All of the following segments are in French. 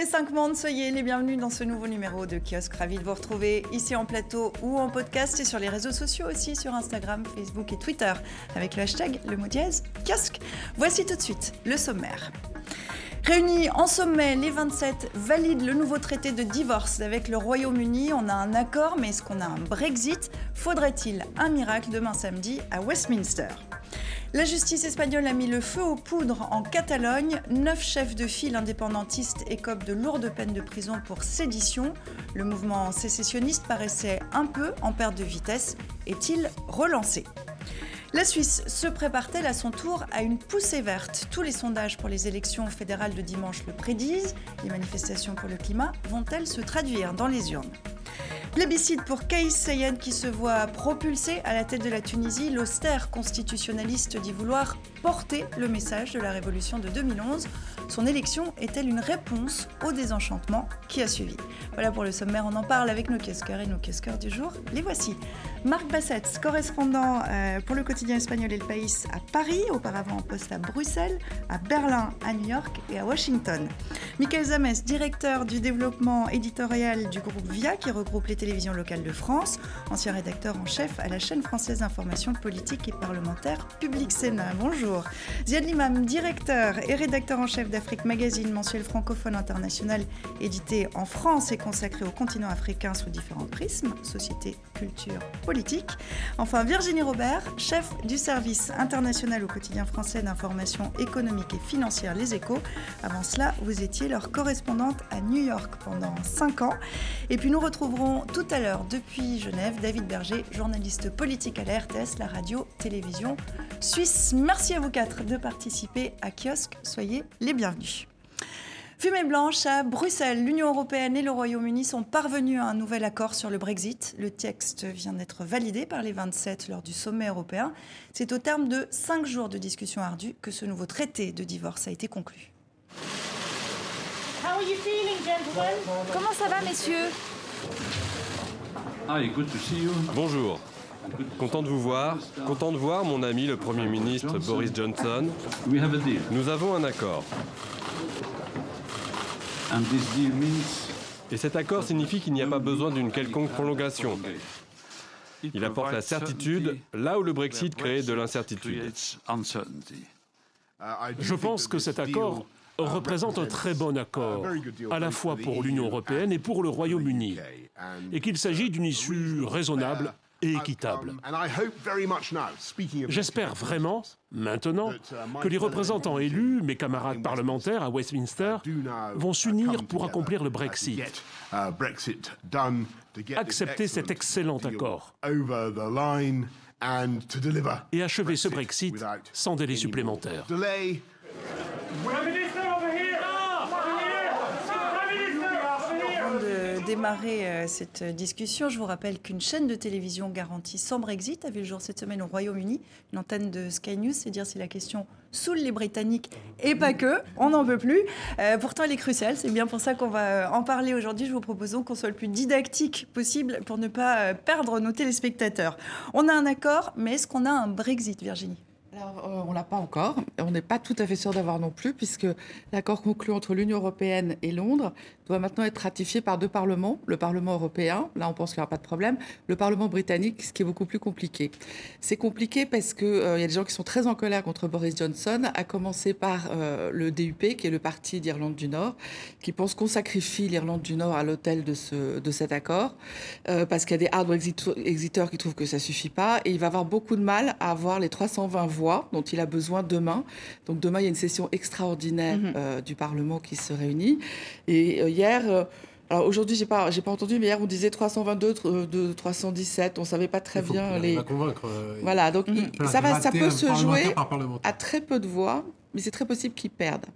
les cinq mondes, soyez les bienvenus dans ce nouveau numéro de Kiosque. Ravi de vous retrouver ici en plateau ou en podcast et sur les réseaux sociaux aussi, sur Instagram, Facebook et Twitter, avec le hashtag le mot dièse kiosque. Voici tout de suite le sommaire. Réunis en sommet, les 27 valident le nouveau traité de divorce avec le Royaume-Uni. On a un accord, mais est-ce qu'on a un Brexit? Faudrait-il un miracle demain samedi à Westminster? La justice espagnole a mis le feu aux poudres en Catalogne. Neuf chefs de file indépendantistes écopent de lourdes peines de prison pour sédition. Le mouvement sécessionniste paraissait un peu en perte de vitesse. Est-il relancé? La Suisse se prépare-t-elle à son tour à une poussée verte? Tous les sondages pour les élections fédérales de dimanche le prédisent. Les manifestations pour le climat vont-elles se traduire dans les urnes? Plébiscite pour Kais Sayed qui se voit propulsé à la tête de la Tunisie. L'austère constitutionnaliste dit vouloir porter le message de la révolution de 2011. Son élection est-elle une réponse au désenchantement qui a suivi? Voilà pour le sommaire, on en parle avec nos kiosqueurs et nos kiosqueurs du jour. Les voici. Marc Bassett, correspondant euh, pour le quotidien espagnol et le Pays à Paris, auparavant en poste à Bruxelles, à Berlin, à New York et à Washington. Michael Zames, directeur du développement éditorial du groupe VIA qui regroupe les télévisions locales de France, ancien rédacteur en chef à la chaîne française d'information politique et parlementaire Public Sénat. Bonjour. Ziad Limam, directeur et rédacteur en chef d'Afrique Magazine, mensuel francophone international édité en France et consacré au continent africain sous différents prismes, société, culture, politique. Enfin, Virginie Robert, chef du service international au quotidien français d'information économique et financière Les Échos. Avant cela, vous étiez leur correspondante à New York pendant 5 ans. Et puis nous retrouverons tout à l'heure depuis Genève David Berger, journaliste politique à la RTS, la radio-télévision suisse. Merci à vous quatre de participer à Kiosque. Soyez les bienvenus. Fumée blanche à Bruxelles, l'Union européenne et le Royaume-Uni sont parvenus à un nouvel accord sur le Brexit. Le texte vient d'être validé par les 27 lors du sommet européen. C'est au terme de cinq jours de discussions ardues que ce nouveau traité de divorce a été conclu. Comment ça va, messieurs? Ah, Bonjour. Content de vous voir. Content de voir mon ami le Premier ministre Boris Johnson. Nous avons un accord. Et cet accord signifie qu'il n'y a pas besoin d'une quelconque prolongation. Il apporte la certitude là où le Brexit crée de l'incertitude. Je pense que cet accord représente un très bon accord, à la fois pour l'Union européenne et pour le Royaume-Uni, et qu'il s'agit d'une issue raisonnable et équitable. J'espère vraiment, maintenant, que les représentants élus, mes camarades parlementaires à Westminster, vont s'unir pour accomplir le Brexit, accepter cet excellent accord. et achever ce Brexit sans délai supplémentaire démarrer euh, cette discussion, je vous rappelle qu'une chaîne de télévision garantie sans Brexit avait le jour cette semaine au Royaume-Uni. Une antenne de Sky News, c'est dire si la question saoule les Britanniques et pas que, on n'en veut plus. Euh, pourtant, elle est cruciale, c'est bien pour ça qu'on va euh, en parler aujourd'hui. Je vous propose qu'on soit le plus didactique possible pour ne pas perdre nos téléspectateurs. On a un accord, mais est-ce qu'on a un Brexit, Virginie? Alors, euh, on l'a pas encore. On n'est pas tout à fait sûr d'avoir non plus, puisque l'accord conclu entre l'Union européenne et Londres doit maintenant être ratifié par deux parlements. Le Parlement européen, là on pense qu'il n'y aura pas de problème. Le Parlement britannique, ce qui est beaucoup plus compliqué. C'est compliqué parce qu'il euh, y a des gens qui sont très en colère contre Boris Johnson, à commencer par euh, le DUP, qui est le parti d'Irlande du Nord, qui pense qu'on sacrifie l'Irlande du Nord à l'hôtel de, ce, de cet accord, parce qu'il y a des hard Brexiteurs qui trouvent que ça suffit pas, et il va avoir beaucoup de mal à avoir les 320 voix dont il a besoin demain. Donc demain, il y a une session extraordinaire mhm. euh, du Parlement qui se réunit. Et euh, hier... Euh, alors aujourd'hui, j'ai pas, j'ai pas entendu, mais hier on disait 322 de 317. On savait pas très bien les. convaincre. Voilà, donc ça va, ça peut se jouer à très peu de voix, mais c'est très possible qu'ils perdent.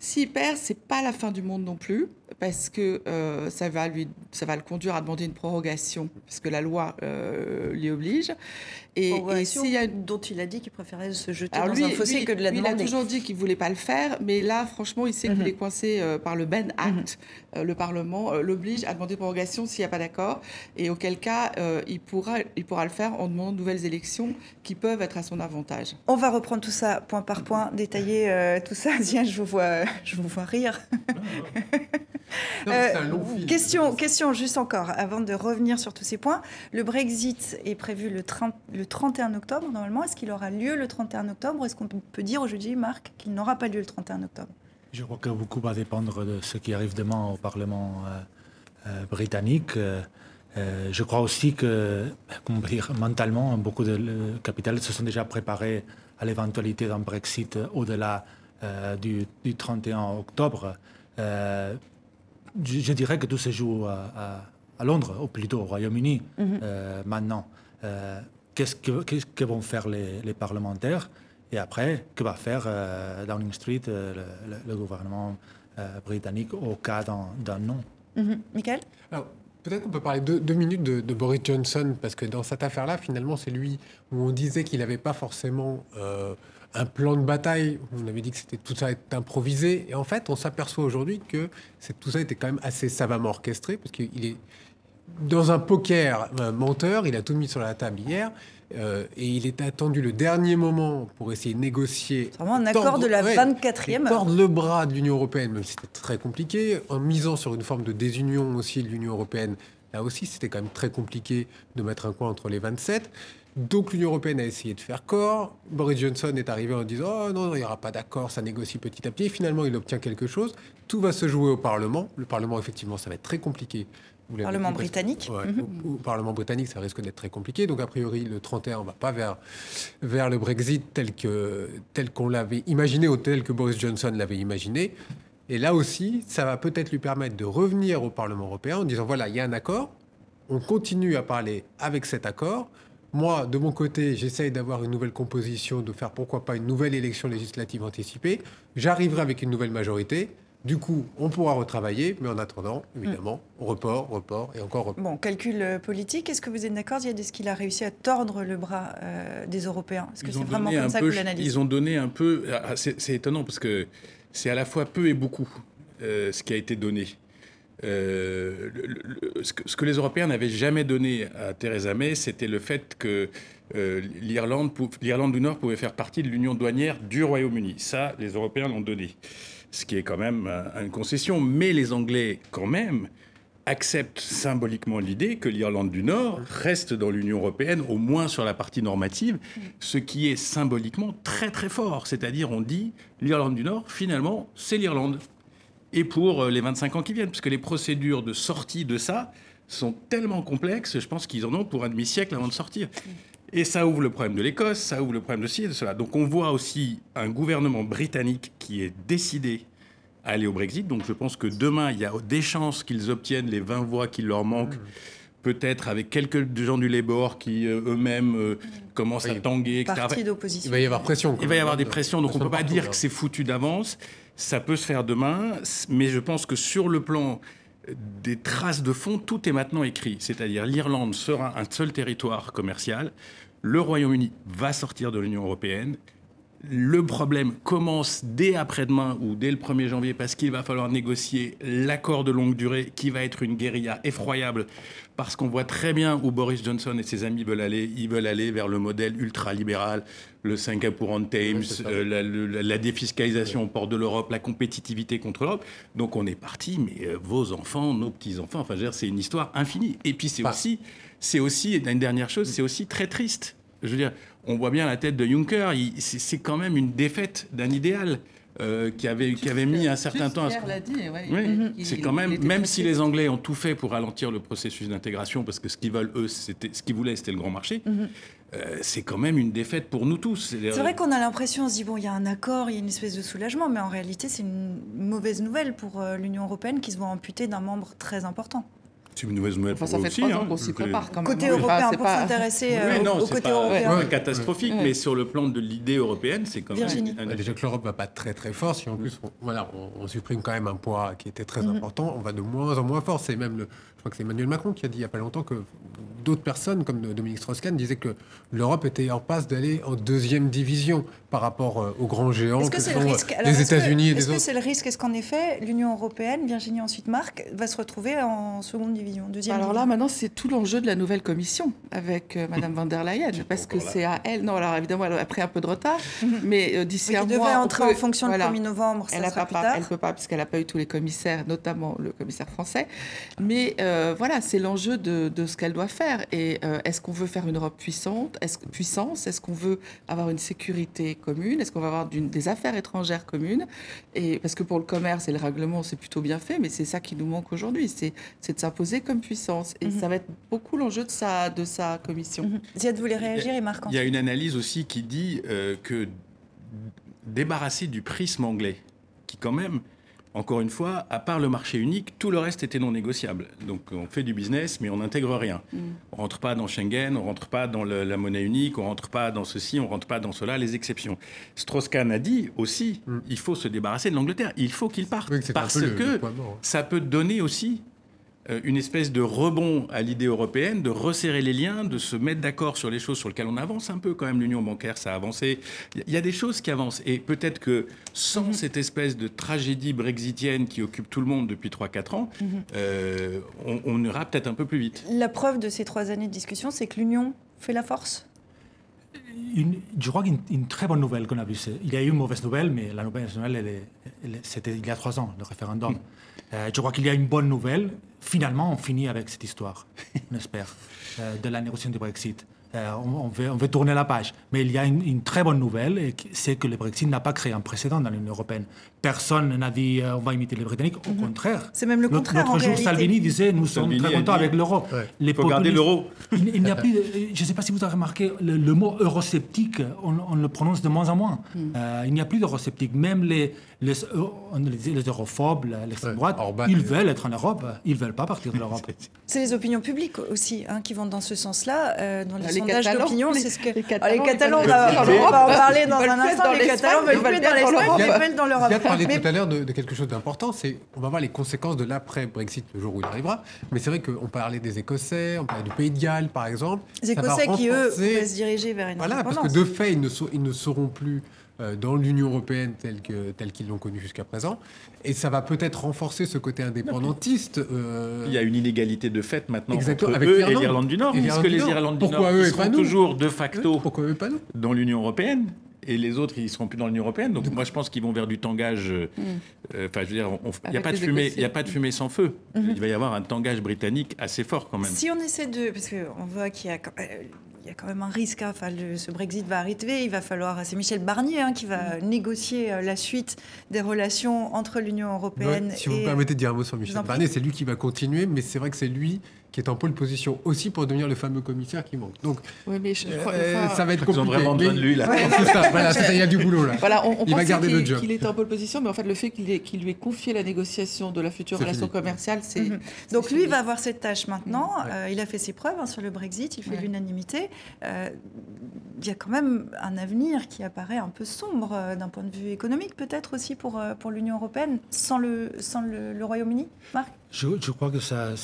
S'il perd, c'est pas la fin du monde non plus, parce que ça va lui ça va le conduire à demander une prorogation, puisque la loi euh, l'y oblige. Et, et s'il y a... dont il a dit qu'il préférait se jeter dans lui, un fossé que de la demander. Il a toujours dit qu'il ne voulait pas le faire, mais là, franchement, il sait qu'il mhm. est coincé euh, par le Ben Act. Mhm. le Parlement l'oblige à demander prorogation s'il n'y a pas d'accord, et auquel cas, il, pourra, il pourra le faire en demandant de nouvelles élections qui peuvent être à son avantage. On va reprendre tout ça point par point, détailler tout ça. Tiens, je vous vois, je vous vois rire. Euh, question, question juste encore, avant de revenir sur tous ces points. Le Brexit est prévu le, 30, le 31 octobre, normalement. Est-ce qu'il aura lieu le 31 octobre Est-ce qu'on peut dire aujourd'hui, Marc, qu'il n'aura pas lieu le 31 octobre? Je crois que beaucoup va dépendre de ce qui arrive demain au Parlement euh, euh, britannique. je crois aussi que, comment dire, mentalement, beaucoup de capitales se sont déjà préparés à l'éventualité d'un Brexit au-delà du, du, 31 octobre je, dirais que tout se joue à, Londres, ou plutôt au Royaume-Uni mhm. euh, maintenant. Euh, qu'est-ce, que, vont faire les, parlementaires? Et après, que va faire euh, Downing Street, le, gouvernement britannique, au cas d'un, non? Mhm. Michael? Peut-être qu'on peut parler deux, deux minutes de, Boris Johnson, parce que dans cette affaire-là, finalement, c'est lui où on disait qu'il n'avait pas forcément un plan de bataille. On avait dit que c'était tout ça est improvisé. Et en fait, on s'aperçoit aujourd'hui que tout ça était quand même assez savamment orchestré, parce qu'il est dans un poker menteur. Il a tout mis sur la table hier. Euh, et il est attendu le dernier moment pour essayer de négocier. C'est vraiment un accord de la 24e Tordre le bras de l'Union européenne, même si c'était très compliqué, en misant sur une forme de désunion aussi de l'Union européenne. Là aussi, c'était quand même très compliqué de mettre un coin entre les 27. Donc l'Union européenne a essayé de faire corps. Boris Johnson est arrivé en disant oh non, il n'y aura pas d'accord, ça négocie petit à petit. finalement, il obtient quelque chose. Tout va se jouer au Parlement. Le Parlement, effectivement, ça va être très compliqué. Parlement britannique mhm. au, Parlement britannique, ça risque d'être très compliqué. Donc, a priori, le 31, on ne va pas vers, vers le Brexit tel qu'on tel qu'on l'avait imaginé ou tel que Boris Johnson l'avait imaginé. Et là aussi, ça va peut-être lui permettre de revenir au Parlement européen en disant voilà, il y a un accord, on continue à parler avec cet accord. Moi, de mon côté, j'essaye d'avoir une nouvelle composition, de faire pourquoi pas une nouvelle élection législative anticipée. J'arriverai avec une nouvelle majorité. Du coup, on pourra retravailler, mais en attendant, évidemment, mm. report, report et encore report. Bon, calcul euh, politique, est-ce que vous êtes d'accord, Est-ce qu'il a réussi à tordre le bras euh, des Européens? Est-ce que c'est vraiment comme ça que vous l'analysez? Ils ont donné un peu. Ah, c'est étonnant parce que c'est à la fois peu et beaucoup euh, ce qui a été donné. Euh, ce, que, les Européens n'avaient jamais donné à Theresa May, c'était le fait que euh, l'Irlande, du Nord pouvait faire partie de l'union douanière du Royaume-Uni. Ça, les Européens l'ont donné, ce qui est quand même une concession. Mais les Anglais, quand même, acceptent symboliquement l'idée que l'Irlande du Nord reste dans l'Union européenne, au moins sur la partie normative, ce qui est symboliquement très très fort. C'est-à-dire, on dit l'Irlande du Nord, finalement, c'est l'Irlande et pour euh, les 25 ans qui viennent, puisque les procédures de sortie de ça sont tellement complexes, je pense qu'ils en ont pour un demi-siècle avant de sortir. Et ça ouvre le problème de l'Écosse, ça ouvre le problème de ci et de cela. Donc on voit aussi un gouvernement britannique qui est décidé à aller au Brexit. Donc je pense que demain, il y a des chances qu'ils obtiennent les 20 voix qui leur manquent. Mmh. Peut-être avec quelques gens du Labour qui euh, eux-mêmes euh, commencent à tanguer, etc. Il va y avoir pression. Il va y avoir des pressions, donc on ne peut pas dire que c'est foutu d'avance. Ça peut se faire demain, mais je pense que sur le plan des traces de fond, tout est maintenant écrit. C'est-à-dire l'Irlande sera un seul territoire commercial, le Royaume-Uni va sortir de l'Union européenne, le problème commence dès après-demain ou dès le 1er janvier parce qu'il va falloir négocier l'accord de longue durée qui va être une guérilla effroyable parce qu'on voit très bien où Boris Johnson et ses amis veulent aller. Ils veulent aller vers le modèle ultralibéral, le Singapour on Thames, euh, la, défiscalisation au port de l'Europe, la compétitivité contre l'Europe. Donc on est parti, mais euh, vos enfants, nos petits-enfants, enfin, c'est une histoire infinie. Et puis c'est aussi, c'est aussi, une dernière chose, c'est aussi très triste. Je veux dire, on voit bien la tête de Juncker. C'est quand même une défaite d'un idéal. Euh, qui avait, qui avait mis un certain temps à se... l'a dit, oui, c'est quand même, même si les Anglais ont tout fait pour ralentir le processus d'intégration, parce que ce qu'ils veulent, eux, c'était, ce qu'ils voulaient, c'était le grand marché, mhm. euh, c'est quand même une défaite pour nous tous. C'est vrai qu'on a l'impression, on se dit, bon, il y a un accord, il y a une espèce de soulagement, mais en réalité, c'est une mauvaise nouvelle pour euh, l'Union européenne qui se voit amputée d'un membre très important. C'est une mauvaise nouvelle Enfin, pour ça eux fait aussi. trois ans hein. qu'on s'y Donc, prépare quand même. Côté européen, c'est pour pas- s'intéresser Oui, euh, non, au c'est côté pas, européen. catastrophique, Ouais. mais sur le plan de l'idée européenne, c'est quand même un déjà que l'Europe va pas très très fort, si en plus on, voilà, on, on supprime quand même un poids qui était très important, on va de moins en moins fort. C'est même, le, je crois que c'est Emmanuel Macron qui a dit il y a pas longtemps que d'autres personnes, comme Dominique Strauss-Kahn, disaient que l'Europe était en passe d'aller en deuxième division par rapport euh, aux grands géants Est-ce que, que c'est sont le euh, risque? Alors, les est-ce que- États-Unis et Est-ce les que autres. c'est le risque? Est-ce qu'en effet, l'Union européenne, Virginie ensuite Marc, va se retrouver en seconde division, deuxième Alors division? là, maintenant, c'est tout l'enjeu de la nouvelle commission avec euh, Madame van der Leyen, parce que c'est à elle. Non, alors évidemment, elle a pris un peu de retard, mais euh, d'ici Oui, un devait mois, on entrer peut- en fonction voilà. le 1er novembre, ça Elle ne sera peut plus pas, tard. elle peut pas, puisqu'elle n'a pas eu tous les commissaires, notamment le commissaire français. Mais euh, voilà, c'est l'enjeu de, de ce qu'elle doit faire. Et euh, est-ce qu'on veut faire une Europe puissante? Est-ce que- puissance? Est-ce qu'on veut avoir une sécurité commune? Est-ce qu'on va avoir d'une- des affaires étrangères communes? Et parce que pour le commerce et le règlement, c'est plutôt bien fait, mais c'est ça qui nous manque aujourd'hui, c'est c'est de s'imposer comme puissance. Et Mhm. ça va être beaucoup l'enjeu de sa de sa commission. Mhm. Ziad voulait réagir et Marc Il y a une analyse aussi qui dit euh, que débarrasser du prisme anglais, qui quand même, encore une fois, à part le marché unique, tout le reste était non négociable. Donc on fait du business, mais on n'intègre rien. On rentre pas dans Schengen, on rentre pas dans le- la monnaie unique, on rentre pas dans ceci, on rentre pas dans cela, les exceptions. Strauss-Kahn a dit aussi, il faut se débarrasser de l'Angleterre, il faut qu'il parte, Oui, parce le- que le mort. ça peut donner aussi une espèce de rebond à l'idée européenne, de resserrer les liens, de se mettre d'accord sur les choses sur lesquelles on avance un peu quand même. L'union bancaire, ça a avancé. Il y a des choses qui avancent. Et peut-être que sans cette espèce de tragédie brexitienne qui occupe tout le monde depuis 3-4 ans, euh, on, on ira peut-être un peu plus vite. La preuve de ces trois années de discussion, c'est que l'Union fait la force. Une- je crois qu'une une très bonne nouvelle qu'on a vue, il y a eu une mauvaise nouvelle, mais la mauvaise nouvelle, c'était il y a trois ans, le référendum. Euh, je crois qu'il y a une bonne nouvelle. Finalement, on finit avec cette histoire, on espère, euh, de la négociation du Brexit. Euh, on, veut, on veut tourner la page. Mais il y a une, une très bonne nouvelle, c'est que le Brexit n'a pas créé un précédent dans l'Union européenne. Personne n'a dit euh, on va imiter les Britanniques. Au contraire. C'est même le Notre- contraire, en L'autre jour, réalité. Salvini disait nous sommes très a contents dit- avec l'euro. Les Il faut garder l'euro. il, il n'y a plus, de- je ne sais pas si vous avez remarqué, le, le mot eurosceptique, on, on le prononce de moins en moins. Euh, il n'y a plus d'eurosceptiques. Même les, les, les, les europhobes, l'extrême Ouais, Orban. ils veulent être en Europe. Ils ne veulent pas partir de l'Europe. C'est les opinions publiques aussi hein, qui vont dans ce sens-là. Euh, dans les, Les sondages Catalans, d'opinion, c'est ce que les Ah, les Catalans, Catalans, on va, on en parler dans un instant. Les Catalans veulent plus dans l'Espagne, l'Europe. ils veulent dans l'Europe. Ziad parlait Mais tout à l'heure de, quelque chose d'important, c'est on va voir les conséquences de l'après-Brexit le jour où il arrivera. Mais c'est vrai qu'on parlait des Écossais, on parlait du Pays de Galles, par exemple. les Écossais qui, eux, vont se diriger vers une Voilà, parce que de fait, ils ne, sont- ils ne seront plus dans l'Union européenne telle que- telle qu'ils l'ont connue jusqu'à présent. Et ça va peut-être renforcer ce côté indépendantiste. euh, Il y a une inégalité de fait maintenant Exactement, entre avec eux et l'Irlande. du Nord, puisque les. Irlandes du Pourquoi Nord eux ils et pas seront nous toujours de facto Pourquoi eux, pas nous dans l'Union européenne et les autres ils seront plus dans l'Union européenne. Donc moi je pense qu'ils vont vers du tangage. euh, euh, Enfin je veux dire, il n'y a pas de fumée, Écossais. il y a pas de fumée sans feu. Il va y avoir un tangage britannique assez fort quand même. Si on essaie de. Parce qu'on voit qu'il y a. Il y a quand même un risque, hein. enfin, le- ce Brexit va arriver, il va falloir, c'est Michel Barnier hein, qui va négocier euh, la suite des relations entre l'Union européenne Ouais, si vous me permettez de dire un mot sur Michel. Barnier, c'est lui qui va continuer, mais c'est vrai que c'est lui qui est en pole position aussi pour devenir le fameux commissaire qui manque. Donc Oui, mais je crois- euh, ça va être Ils ont compliqué. vraiment besoin de lui là. Ça, voilà, ça, il y a du boulot là. Voilà, on, on Il va garder le qu'il job. qu'il était en pole position, mais en fait, le fait qu'il lui ait confié la négociation de la future relation fini. commerciale, c'est. Mhm. c'est Donc lui fini. va avoir cette tâche maintenant. Euh, il a fait ses preuves hein, sur le Brexit, il fait Ouais. l'unanimité. Euh, il y a quand même un avenir qui apparaît un peu sombre euh, d'un point de vue économique, peut-être aussi pour, euh, pour l'Union européenne, sans le, sans le, le Royaume-Uni. Marc? Je, crois que ça, euh,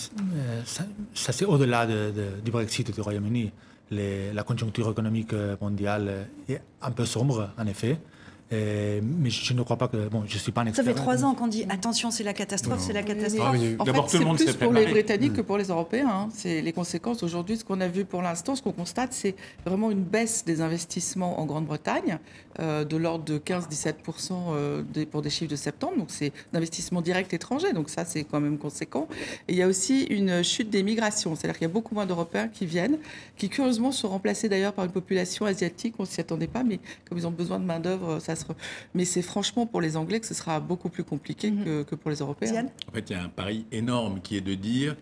ça, c'est au-delà de- de- du Brexit du Royaume-Uni. La conjoncture économique mondiale est un peu sombre, en effet. Euh, mais je ne crois pas que. Bon, je ne suis pas un Ça expert. fait trois ans qu'on dit attention, c'est la catastrophe, c'est la Oui, catastrophe. Ah, mais En D'abord, fait, tout le c'est plus pour les. Britanniques que pour les Européens. hein. C'est les conséquences aujourd'hui. Ce qu'on a vu pour l'instant, ce qu'on constate, c'est vraiment une baisse des investissements en Grande-Bretagne euh, de l'ordre de 15-17% euh, pour des chiffres de septembre. Donc c'est d'investissement direct étranger. Donc ça, c'est quand même conséquent. Et il y a aussi une chute des migrations. C'est-à-dire qu'il y a beaucoup moins d'Européens qui viennent, qui curieusement sont remplacés d'ailleurs par une population asiatique. On s'y attendait pas, mais comme ils ont besoin de main d'œuvre, ça se. Mais c'est franchement pour les Anglais que ce sera beaucoup plus compliqué Mhm. que, que pour les Européens. Diane En fait, il y a un pari énorme qui est de dire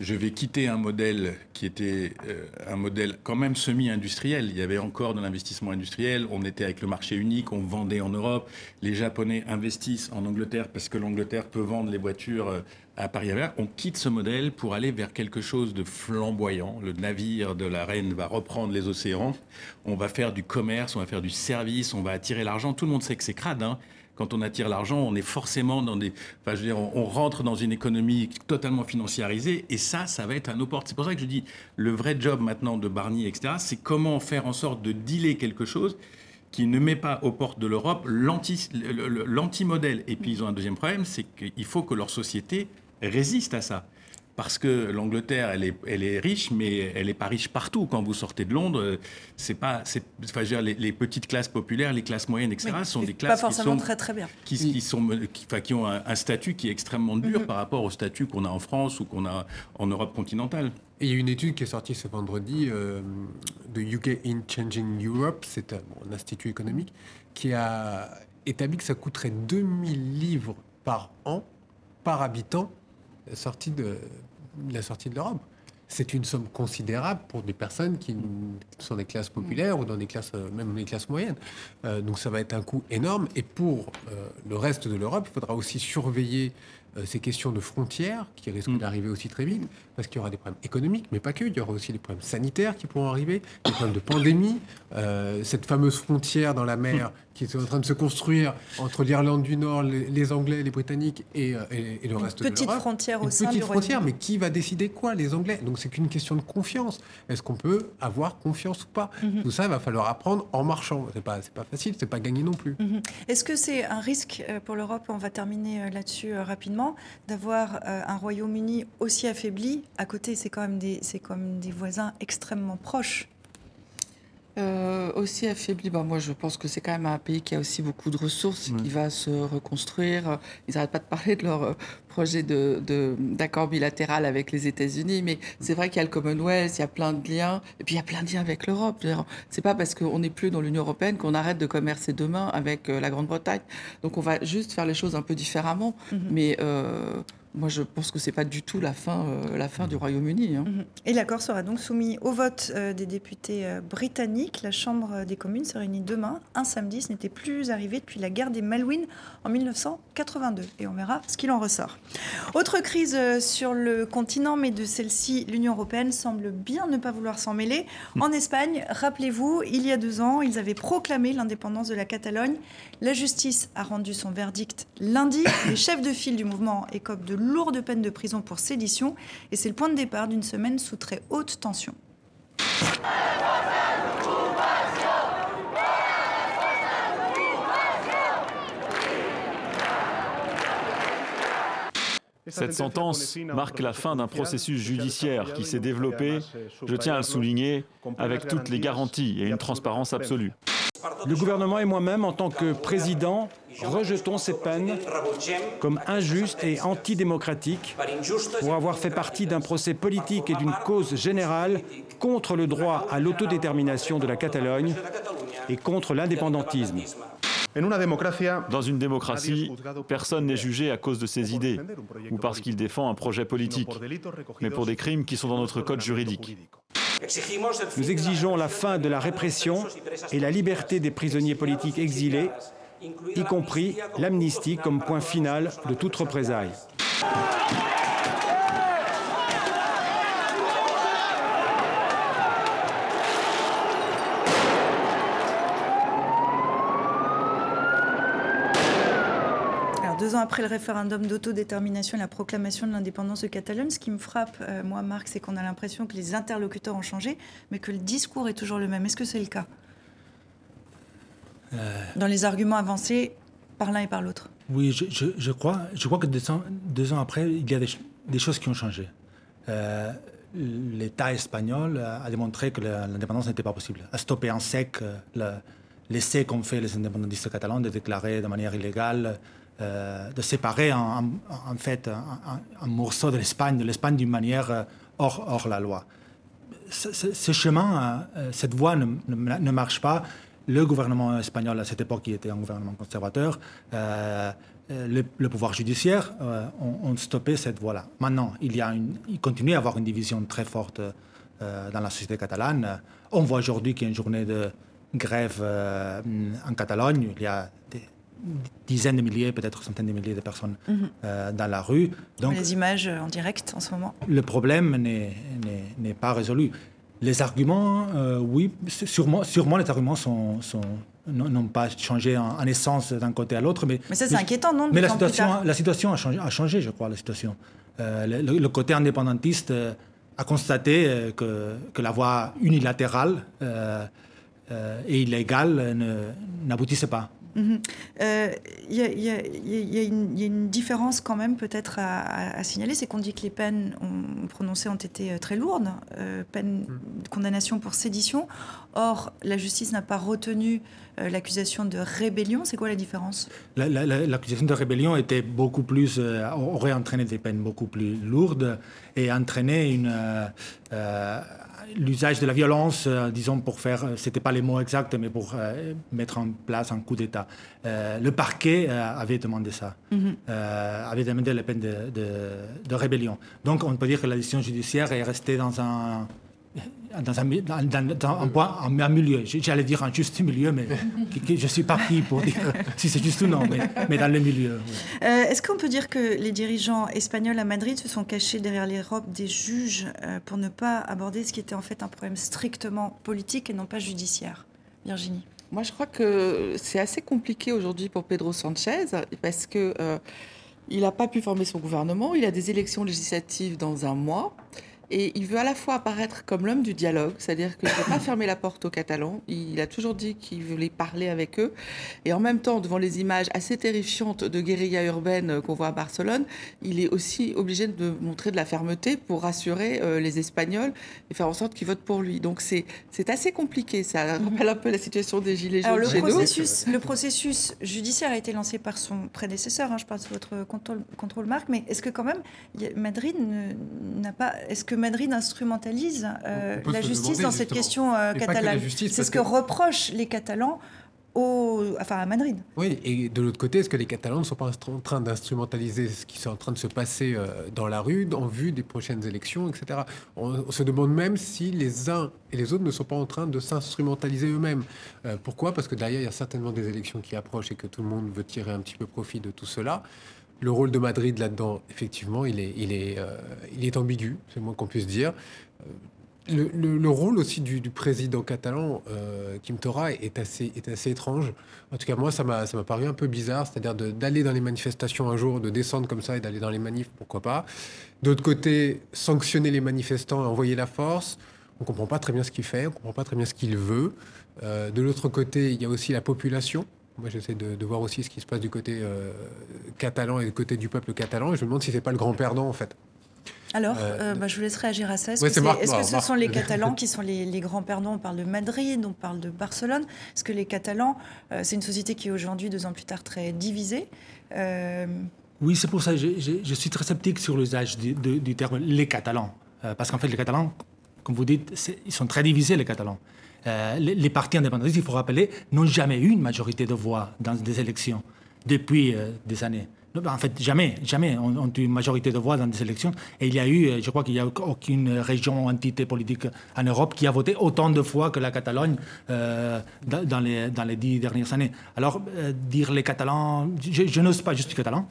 je vais quitter un modèle qui était euh, un modèle quand même semi-industriel. Il y avait encore de l'investissement industriel. On était avec le marché unique, on vendait en Europe. Les Japonais investissent en Angleterre parce que l'Angleterre peut vendre les voitures euh, à Paris. On quitte ce modèle pour aller vers quelque chose de flamboyant. Le navire de la reine va reprendre les océans. On va faire du commerce, on va faire du service, on va attirer l'argent. Tout le monde sait que c'est crade. Hein quand on attire l'argent, on est forcément dans des. Enfin, je veux dire, on, rentre dans une économie totalement financiarisée, et ça, ça va être un opportunité. C'est pour ça que je dis, le vrai job maintenant de Barnier, etc., c'est comment faire en sorte de dealer quelque chose qui ne met pas aux portes de l'Europe l'anti-modèle. Et puis ils ont un deuxième problème, c'est qu'il faut que leur société résiste à ça parce que l'Angleterre, elle est, elle est riche, mais elle n'est pas riche partout. Quand vous sortez de Londres, c'est pas, c'est, enfin, dire, les, petites classes populaires, les classes moyennes, etc., sont des classes qui sont très très bien, qui, qui sont, qui, enfin, qui ont un, statut qui est extrêmement dur mhm. par rapport au statut qu'on a en France ou qu'on a en Europe continentale. Et il y a une étude qui est sortie ce vendredi euh, de UK in Changing Europe, c'est un, un, institut économique, qui a établi que ça coûterait 2000 livres par an par habitant sortie de, la sortie de l'Europe. C'est une somme considérable pour des personnes qui sont des classes populaires ou dans des classes, euh, même des classes moyennes. Euh, donc ça va être un coût énorme. Et pour euh, le reste de l'Europe, il faudra aussi surveiller ces questions de frontières qui risquent mm. d'arriver aussi très vite, parce qu'il y aura des problèmes économiques, mais pas que. Il y aura aussi des problèmes sanitaires qui pourront arriver, des problèmes de pandémie. cette fameuse frontière dans la mer qui est en train de se construire entre l'Irlande du Nord, les, Anglais, les Britanniques et, euh, et, le reste de l'Europe. Petite frontière au sein petite frontière, mais qui va décider quoi Les Anglais? Donc c'est qu'une question de confiance. Est-ce qu'on peut avoir confiance ou pas? Mhm. Tout ça, il va falloir apprendre en marchant. C'est pas, c'est pas facile, c'est pas gagné non plus. Mhm. Est-ce que c'est un risque euh, pour l'Europe? On va terminer euh, là-dessus rapidement, d'avoir un Royaume-Uni aussi affaibli. À côté, c'est quand même des, c'est comme des voisins extrêmement proches. Euh, aussi affaibli, bah, moi je pense que c'est quand même un pays qui a aussi beaucoup de ressources, qui va se reconstruire. Ils n'arrêtent pas de parler de leur euh, projet d'accord de, d'accord bilatéral avec les États-Unis, mais c'est vrai qu'il y a le Commonwealth, il y a plein de liens, et puis il y a plein de liens avec l'Europe. C'est pas parce qu'on n'est plus dans l'Union européenne qu'on arrête de commercer demain avec euh, la Grande-Bretagne. Donc on va juste faire les choses un peu différemment, mm-hmm. mais moi, je pense que ce n'est pas du tout la fin, euh, la fin du Royaume-Uni. Hein. Mhm. Et l'accord sera donc soumis au vote euh, des députés euh, britanniques. La Chambre des communes se réunit demain, un samedi. Ce n'était plus arrivé depuis la guerre des Malouines en 1982. Et on verra ce qu'il en ressort. Autre crise sur le continent, mais de celle-ci, l'Union européenne semble bien ne pas vouloir s'en mêler. En Espagne, rappelez-vous, il y a deux ans, ils avaient proclamé l'indépendance de la Catalogne. La justice a rendu son verdict lundi. Les chefs de file du mouvement écopent de lourde peine de prison pour sédition et c'est le point de départ d'une semaine sous très haute tension. Cette sentence marque la fin d'un processus judiciaire qui s'est développé, je tiens à le souligner, avec toutes les garanties et une transparence absolue. Le gouvernement et moi-même, en tant que président, rejetons ces peines comme injustes et antidémocratiques pour avoir fait partie d'un procès politique et d'une cause générale contre le droit à l'autodétermination de la Catalogne et contre l'indépendantisme. Dans une démocratie, personne n'est jugé à cause de ses idées ou parce qu'il défend un projet politique, mais pour des crimes qui sont dans notre code juridique. Nous exigeons la fin de la répression et la liberté des prisonniers politiques exilés, y compris l'amnistie comme point final de toute représaille. Deux ans après le référendum d'autodétermination et la proclamation de l'indépendance de Catalogne, ce qui me frappe, euh, moi, Marc, c'est qu'on a l'impression que les interlocuteurs ont changé, mais que le discours est toujours le même. Est-ce que c'est le cas? Euh. Dans les arguments avancés par l'un et par l'autre Oui, je, crois, je crois que deux ans, deux ans après, il y a des, choses qui ont changé. Euh, L'État espagnol a démontré que l'indépendance n'était pas possible, a stoppé en sec l'essai qu'ont fait les indépendantistes catalans de déclarer de manière illégale euh, de séparer en, fait un, morceau de l'Espagne, de l'Espagne d'une manière euh, hors, la loi. Ce, chemin, euh, cette voie ne, marche pas. Le gouvernement espagnol à cette époque, qui était un gouvernement conservateur, le, pouvoir judiciaire ont, stoppé cette voie-là. Maintenant, il, y a une, il continue à avoir une division très forte dans la société catalane. On voit aujourd'hui qu'il y a une journée de grève en Catalogne. Il y a des dizaines de milliers, peut-être centaines de milliers de personnes mhm. dans la rue. Donc, les images en direct en ce moment. Le problème n'est pas résolu. Les arguments, oui, sûrement, sûrement les arguments sont, sont, n'ont pas changé en, essence d'un côté à l'autre. Mais, mais ça, c'est inquiétant, non Mais la situation, la situation a changé, a changé, je crois, la situation. Euh, le, côté indépendantiste euh, a constaté euh, que, que, la voie unilatérale et illégale n'aboutissait pas. Il y, a une différence quand même peut-être à, signaler, c'est qu'on dit que les peines prononcées ont été très lourdes, peine de condamnation pour sédition. Or, la justice n'a pas retenu euh, l'accusation de rébellion. C'est quoi la différence? L'accusation de rébellion était beaucoup plus, euh, aurait entraîné des peines beaucoup plus lourdes et entraîné une, euh, l'usage de la violence, disons pour faire, c'était pas les mots exacts, mais pour mettre en place un coup d'État. le parquet avait demandé ça, mhm. avait demandé la peine de, de, rébellion. Donc on peut dire que la décision judiciaire est restée dans un dans un, dans, un, point, un, milieu. J'allais dire un juste milieu, mais je suis parti pour dire si c'est juste ou non, mais, dans le milieu. Euh, est-ce qu'on peut dire que les dirigeants espagnols à Madrid se sont cachés derrière les robes des juges euh, pour ne pas aborder ce qui était en fait un problème strictement politique et non pas judiciaire? Virginie Moi, je crois que c'est assez compliqué aujourd'hui pour Pedro Sanchez parce que euh, il n'a pas pu former son gouvernement. Il a des élections législatives dans un mois. Et il veut à la fois apparaître comme l'homme du dialogue, c'est-à-dire qu'il ne veut pas fermer la porte aux Catalans. Il a toujours dit qu'il voulait parler avec eux. Et en même temps, devant les images assez terrifiantes de guérilla urbaine qu'on voit à Barcelone, il est aussi obligé de montrer de la fermeté pour rassurer euh, les Espagnols et faire en sorte qu'ils votent pour lui. Donc c'est assez compliqué. Ça mhm. rappelle un peu la situation des Gilets jaunes. Alors, le, processus, le processus judiciaire a été lancé par son prédécesseur. Hein, je parle sous votre contrôle, contrôle Marc. Mais est-ce que quand même, Madrid n'a pas. Est-ce que Madrid instrumentalise euh, la justice dans cette question euh, catalane. C'est ce que, reprochent les Catalans au, enfin à Madrid. Oui, et de l'autre côté, est-ce que les Catalans ne sont pas en train d'instrumentaliser ce qui est en train de se passer euh, dans la rue en vue des prochaines élections, etc. On, se demande même si les uns et les autres ne sont pas en train de s'instrumentaliser eux-mêmes. pourquoi? Parce que derrière, il y a certainement des élections qui approchent et que tout le monde veut tirer un petit peu profit de tout cela le rôle de Madrid là-dedans, effectivement, euh, il est ambigu, c'est moins qu'on puisse dire. Euh, le, rôle aussi du, président catalan, euh, Kim Tora, est assez, est assez étrange. En tout cas, moi, ça m'a paru un peu bizarre, c'est-à-dire d'aller dans les manifestations un jour, de descendre comme ça et d'aller dans les manifs, pourquoi pas. D'autre côté, sanctionner les manifestants et envoyer la force. On ne comprend pas très bien ce qu'il fait, on ne comprend pas très bien ce qu'il veut. de l'autre côté, il y a aussi la population moi, j'essaie de, voir aussi ce qui se passe du côté euh, catalan et du côté du peuple catalan. Et je me demande si c'est pas le grand perdant, en fait. Alors, euh, euh, bah, je vous laisse réagir à ça. Est-ce que, ce sont les Catalans qui sont les, grands perdants? On parle de Madrid, on parle de Barcelone. Est-ce que les Catalans, c'est une société qui est aujourd'hui, deux ans plus tard, très divisée? Oui, c'est pour ça que je, suis très sceptique sur l'usage du, du, terme les Catalans. parce qu'en fait, les Catalans, comme vous dites, ils sont très divisés, les Catalans. Euh, les, partis indépendantistes, il faut rappeler, n'ont jamais eu une majorité de voix dans des élections depuis euh, des années. En fait, jamais, jamais ont, eu une majorité de voix dans des élections. Et il y a eu, euh, je crois qu'il n'y a aucune région, entité politique en Europe qui a voté autant de fois que la Catalogne dans, les, dans les dix dernières années. Alors, dire les Catalans, je, n'ose pas, juste catalan,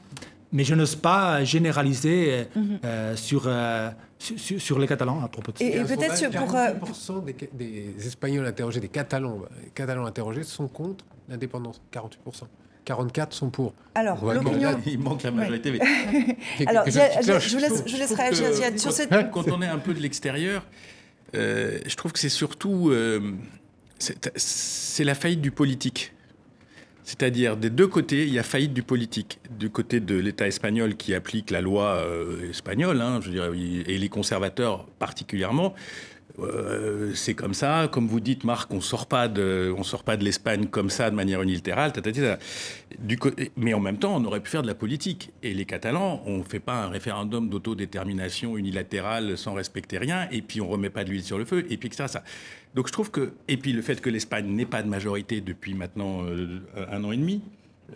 mais je n'ose pas généraliser mhm. sur sur, les Catalans à propos de ça. Et, peut-être pour... 48% des, des, Espagnols interrogés, des Catalans, Catalans interrogés sont contre l'indépendance, 48%. 44 sont pour. Alors, l'opinion... il manque la majorité. Alors, je, vous laisse, je laisse réagir sur cette... Quand on est un peu de l'extérieur, euh, je trouve que c'est surtout... Euh, c'est la faillite du politique. C'est-à-dire, des deux côtés, il y a faillite du politique. Du côté de l'État espagnol qui applique la loi euh, espagnole, hein, je veux et les conservateurs particulièrement, euh, c'est comme ça. Comme vous dites, Marc, on sort pas de, on sort pas de l'Espagne comme ça de manière unilatérale. Du, mais en même temps, on aurait pu faire de la politique. Et les Catalans, on fait pas un référendum d'autodétermination unilatérale sans respecter rien, et puis on remet pas de l'huile sur le feu, et puis etc. Ça. Donc je trouve que, et puis le fait que l'Espagne n'ait pas de majorité depuis maintenant euh, un an et demi,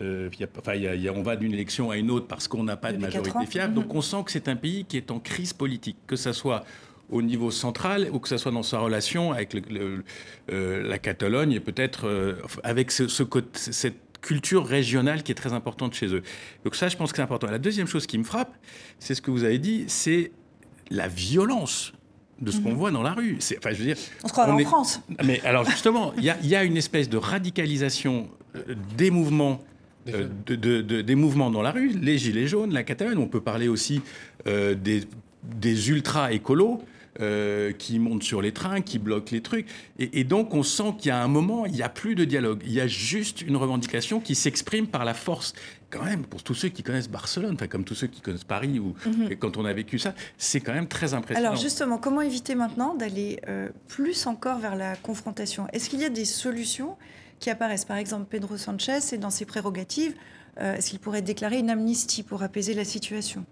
euh, y a, enfin, y a, y a, on va d'une élection à une autre parce qu'on n'a pas de majorité fiable. Donc on sent que c'est un pays qui est en crise politique, que ça soit au niveau central ou que ça soit dans sa relation avec le- le- euh, la Catalogne et peut-être euh, avec ce, ce cette culture régionale qui est très importante chez eux. Donc ça, je pense que c'est important. La deuxième chose qui me frappe, c'est ce que vous avez dit, c'est la violence de ce qu'on voit dans la rue. C'est, enfin, je veux dire, On se croirait en est- France. mais alors justement, il y a, il y a une espèce de radicalisation euh, des mouvements. euh, de- de- de- des mouvements dans la rue, les gilets jaunes, la Catalogne, on peut parler aussi euh, des, des ultra-écolos euh, qui montent sur les trains, qui bloquent les trucs. Et, et donc on sent qu'il y a un moment, il n'y a plus de dialogue, il y a juste une revendication qui s'exprime par la force. Quand même, pour tous ceux qui connaissent Barcelone, enfin comme tous ceux qui connaissent Paris, ou Mhm. quand on a vécu ça, c'est quand même très impressionnant. Alors justement, comment éviter maintenant d'aller euh, plus encore vers la confrontation? Est-ce qu'il y a des solutions qui apparaissent? Par exemple, Pedro Sanchez est dans ses prérogatives. euh, Est-ce qu'il pourrait déclarer une amnistie pour apaiser la situation?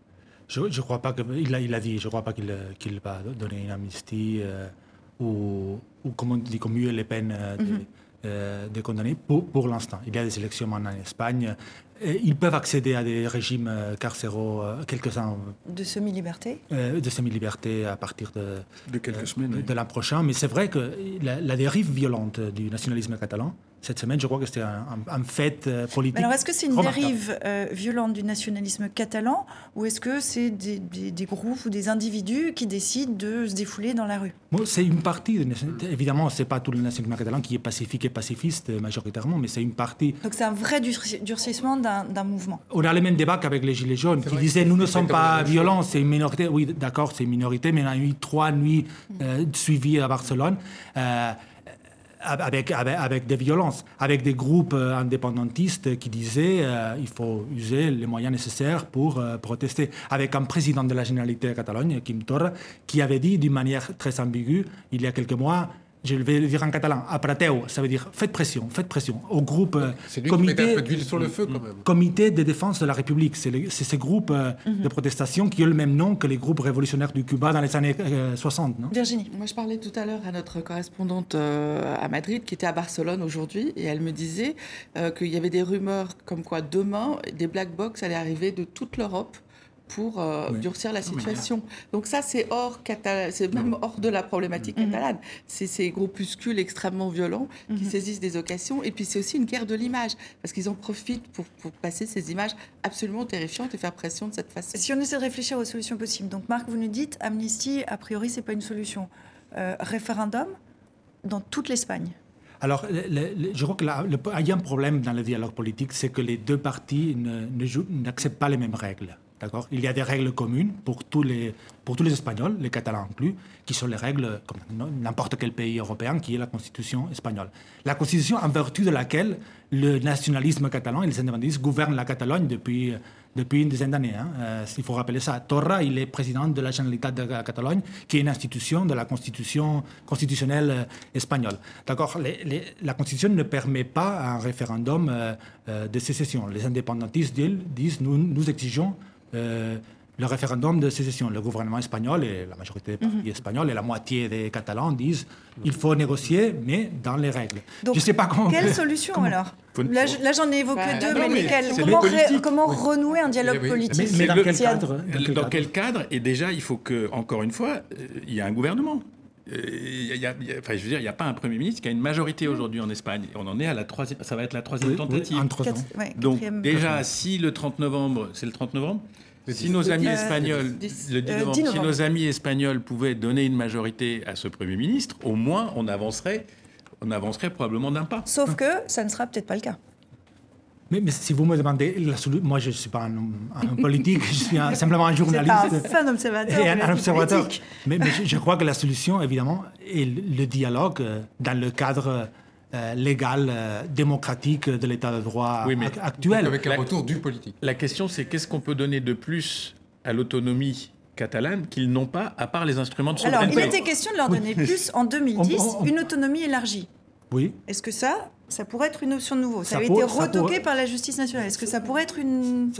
Je ne crois pas qu'il a, il a dit, je crois pas qu'il va donner une amnistie euh, ou, ou comme on dit, commuer les peines euh, des, Mhm. euh, condamnés pour, pour l'instant. Il y a des élections maintenant en Espagne. Ils peuvent accéder à des régimes euh, carcéraux, euh, quelques-uns de semi-liberté euh, de semi-liberté à partir de, de quelques euh, semaines. de, oui. de l'an prochain. Mais c'est vrai que la, la dérive violente du nationalisme catalan, cette semaine, je crois que c'était un, un- un fait euh, politique. Mais alors, est-ce que c'est une remarquable. dérive euh, violente du nationalisme catalan ou est-ce que c'est des, des- des groupes ou des individus qui décident de se défouler dans la rue? Bon, c'est une partie, évidemment, c'est pas tout le nationalisme catalan qui est pacifique et pacifiste euh, majoritairement, mais c'est une partie. Donc c'est un vrai durci- durcissement d'un d'un mouvement. On a le même débat qu'avec les Gilets jaunes, qui disaient nous ne sommes pas violents, c'est une minorité. Oui, d'accord, c'est une minorité, mais y a eu trois nuits euh, suivies à Barcelone. euh, avec, avec, avec des violences, avec des groupes euh, indépendantistes qui disaient euh, il faut user les moyens nécessaires pour euh, protester. Avec un président de la Généralité de Catalogne, Quim Torra, qui avait dit d'une manière très ambiguë il y a quelques mois je vais le dire en catalan, apreteu, ça veut dire faites pression, faites pression au groupe euh, C'est lui qui mettait un peu d'huile sur le feu, quand même. Comité de défense de la République. C'est ces groupes euh, de protestation qui ont le même nom que les groupes révolutionnaires du Cuba dans les années euh, 60. Non? Virginie. Moi, je parlais tout à l'heure à notre correspondante euh, à Madrid, qui était à Barcelone aujourd'hui, et elle me disait euh, qu'il y avait des rumeurs comme quoi demain, des black box allaient arriver de toute l'Europe pour euh, Oui. durcir la situation. Donc ça, c'est hors c'est même hors de la problématique Mhm. catalane. C'est ces groupuscules extrêmement violents qui Mhm. saisissent des occasions. Et puis c'est aussi une guerre de l'image, parce qu'ils en profitent pour, pour passer ces images absolument terrifiantes et faire pression de cette façon. Si on essaie de réfléchir aux solutions possibles, donc Marc, vous nous dites, amnistie, a priori, c'est pas une solution. Euh, référendum dans toute l'Espagne. Alors, le- le- le- je crois qu'il y a un problème dans le dialogue politique, c'est que les deux parties ne- ne jouent- n'acceptent pas les mêmes règles. D'accord? Il y a des règles communes pour tous, les, pour tous les Espagnols, les Catalans inclus, qui sont les règles comme n'importe quel pays européen, qui est la Constitution espagnole. La Constitution en vertu de laquelle le nationalisme catalan et les indépendantistes gouvernent la Catalogne depuis, depuis une dizaine d'années. hein. Euh, il faut rappeler ça. Torra, il est président de la Généralité de la Catalogne, qui est une institution de la Constitution constitutionnelle euh, espagnole. D'accord? La Constitution ne permet pas un référendum euh, de sécession. Les indépendantistes disent, disent, nous, nous exigeons le référendum de sécession. Le gouvernement espagnol et la majorité des partis espagnols et la moitié des Catalans disent il faut négocier, mais dans les règles. Donc, Je sais pas comment. Quelle solution comment- alors Là, je- là, j'en ai évoqué Bah, deux, non, mais, mais lesquelles Comment, les ré- politiques. comment Oui. renouer un dialogue Oui, oui. politique Mais, dans le- quel cadre? Dans quel Dans cadre? quel cadre? Et déjà, il faut que, encore une fois, euh, il y a un gouvernement. Euh, il y a- il y a- enfin, je veux dire, il n'y a pas un Premier ministre qui a une majorité aujourd'hui en Espagne. On en est à la troisième, ça va être la troisième Oui, oui, tentative. Quatre- ouais, Donc déjà, si le 30 novembre, c'est le 30 novembre, si nos amis Euh, espagnols, dix- le 10 euh, novembre, 10 si nos amis espagnols pouvaient donner une majorité à ce Premier ministre, au moins on avancerait, on avancerait probablement d'un pas. Sauf que ça ne sera peut-être pas le cas. Mais, mais si vous me demandez, la moi je ne suis pas un, homme- un politique, je suis un- simplement un C'est pas un journaliste. observateur. et un, mais observateur. Mais, mais je, je crois que la solution, évidemment, est le, dialogue euh, dans le cadre euh, légal, euh, démocratique de l'état de droit Oui, mais- ac- actuel. Avec un La- retour du politique. La question, c'est qu'est-ce qu'on peut donner de plus à l'autonomie catalane qu'ils n'ont pas, à part les instruments de Alors, souveraineté il était question de leur donner plus en 2010, On- on- une autonomie élargie. Oui. Est-ce que ça, ça pourrait être une option de nouveau. Ça, avait été retoqué par la justice nationale. Est-ce que ça pourrait être une,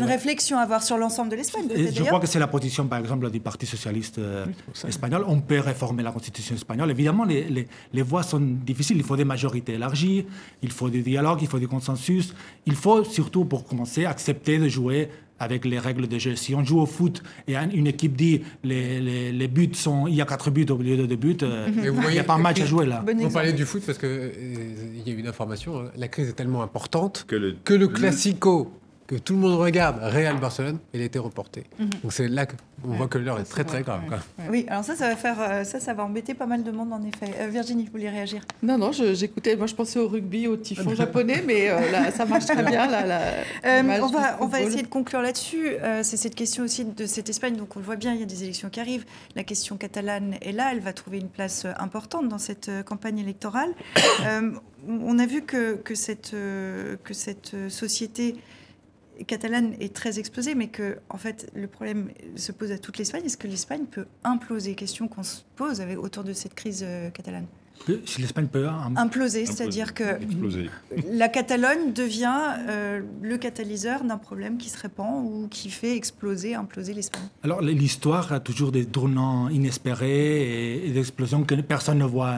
réflexion à avoir sur l'ensemble de l'Espagne Je crois que c'est la position, par exemple, du Parti socialiste euh, espagnol. On peut réformer la constitution espagnole. Évidemment, les, les, voies sont difficiles. Il faut des majorités élargies, il faut du dialogue, il faut du consensus. Il faut surtout, pour commencer, accepter de jouer avec les règles de jeu. Si on joue au foot et une équipe dit les, les, buts sont, il y a quatre buts au lieu de deux buts, euh, il n'y a pas un match à jouer là. on parlait du foot parce qu'il euh, il y a une information, hein. la crise est tellement importante que le, que le classico que tout le monde regarde, Real Barcelone, il a été reporté. Mhm. Donc c'est là qu'on voit que l'heure est très très grave. Oui, alors ça, ça va faire, euh, ça, ça va embêter pas mal de monde en effet. Euh, Virginie, vous vouliez réagir? Non, non, j'écoutais. Moi, je pensais au rugby, au typhon japonais, mais euh, là, ça marche très bien. Là, on va, on va essayer de conclure là-dessus. c'est cette question aussi de cette Espagne. Donc on le voit bien, il y a des élections qui arrivent. La question catalane est là. Elle va trouver une place importante dans cette campagne électorale. on a vu que, que cette, que cette société catalane est très explosée, mais que en fait le problème se pose à toute l'Espagne. Est-ce que l'Espagne peut imploser? Question qu'on se pose autour de cette crise euh, catalane si l'Espagne peut imploser, c'est-à-dire que la Catalogne devient euh, le catalyseur d'un problème qui se répand ou qui fait exploser, imploser l'Espagne. Alors l'histoire a toujours des tournants inespérés et, des explosions que personne ne voit.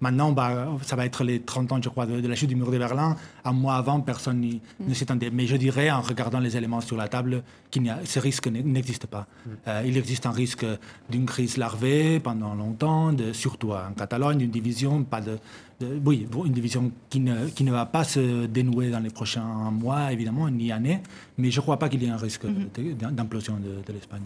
Maintenant, bah, ça va être les 30 ans, je crois, de, la chute du mur de Berlin. Un mois avant, personne mm. ne s'attendait. Mais je dirais, en regardant les éléments sur la table, que ce risque n'existe pas. Mm. Euh, il existe un risque d'une crise larvée pendant longtemps, de, surtout en Catalogne, d'une division pas de, oui, une division qui ne, qui ne va pas se dénouer dans les prochains mois, évidemment, ni années, mais je ne crois pas qu'il y ait un risque mhm. d'implosion de l'Espagne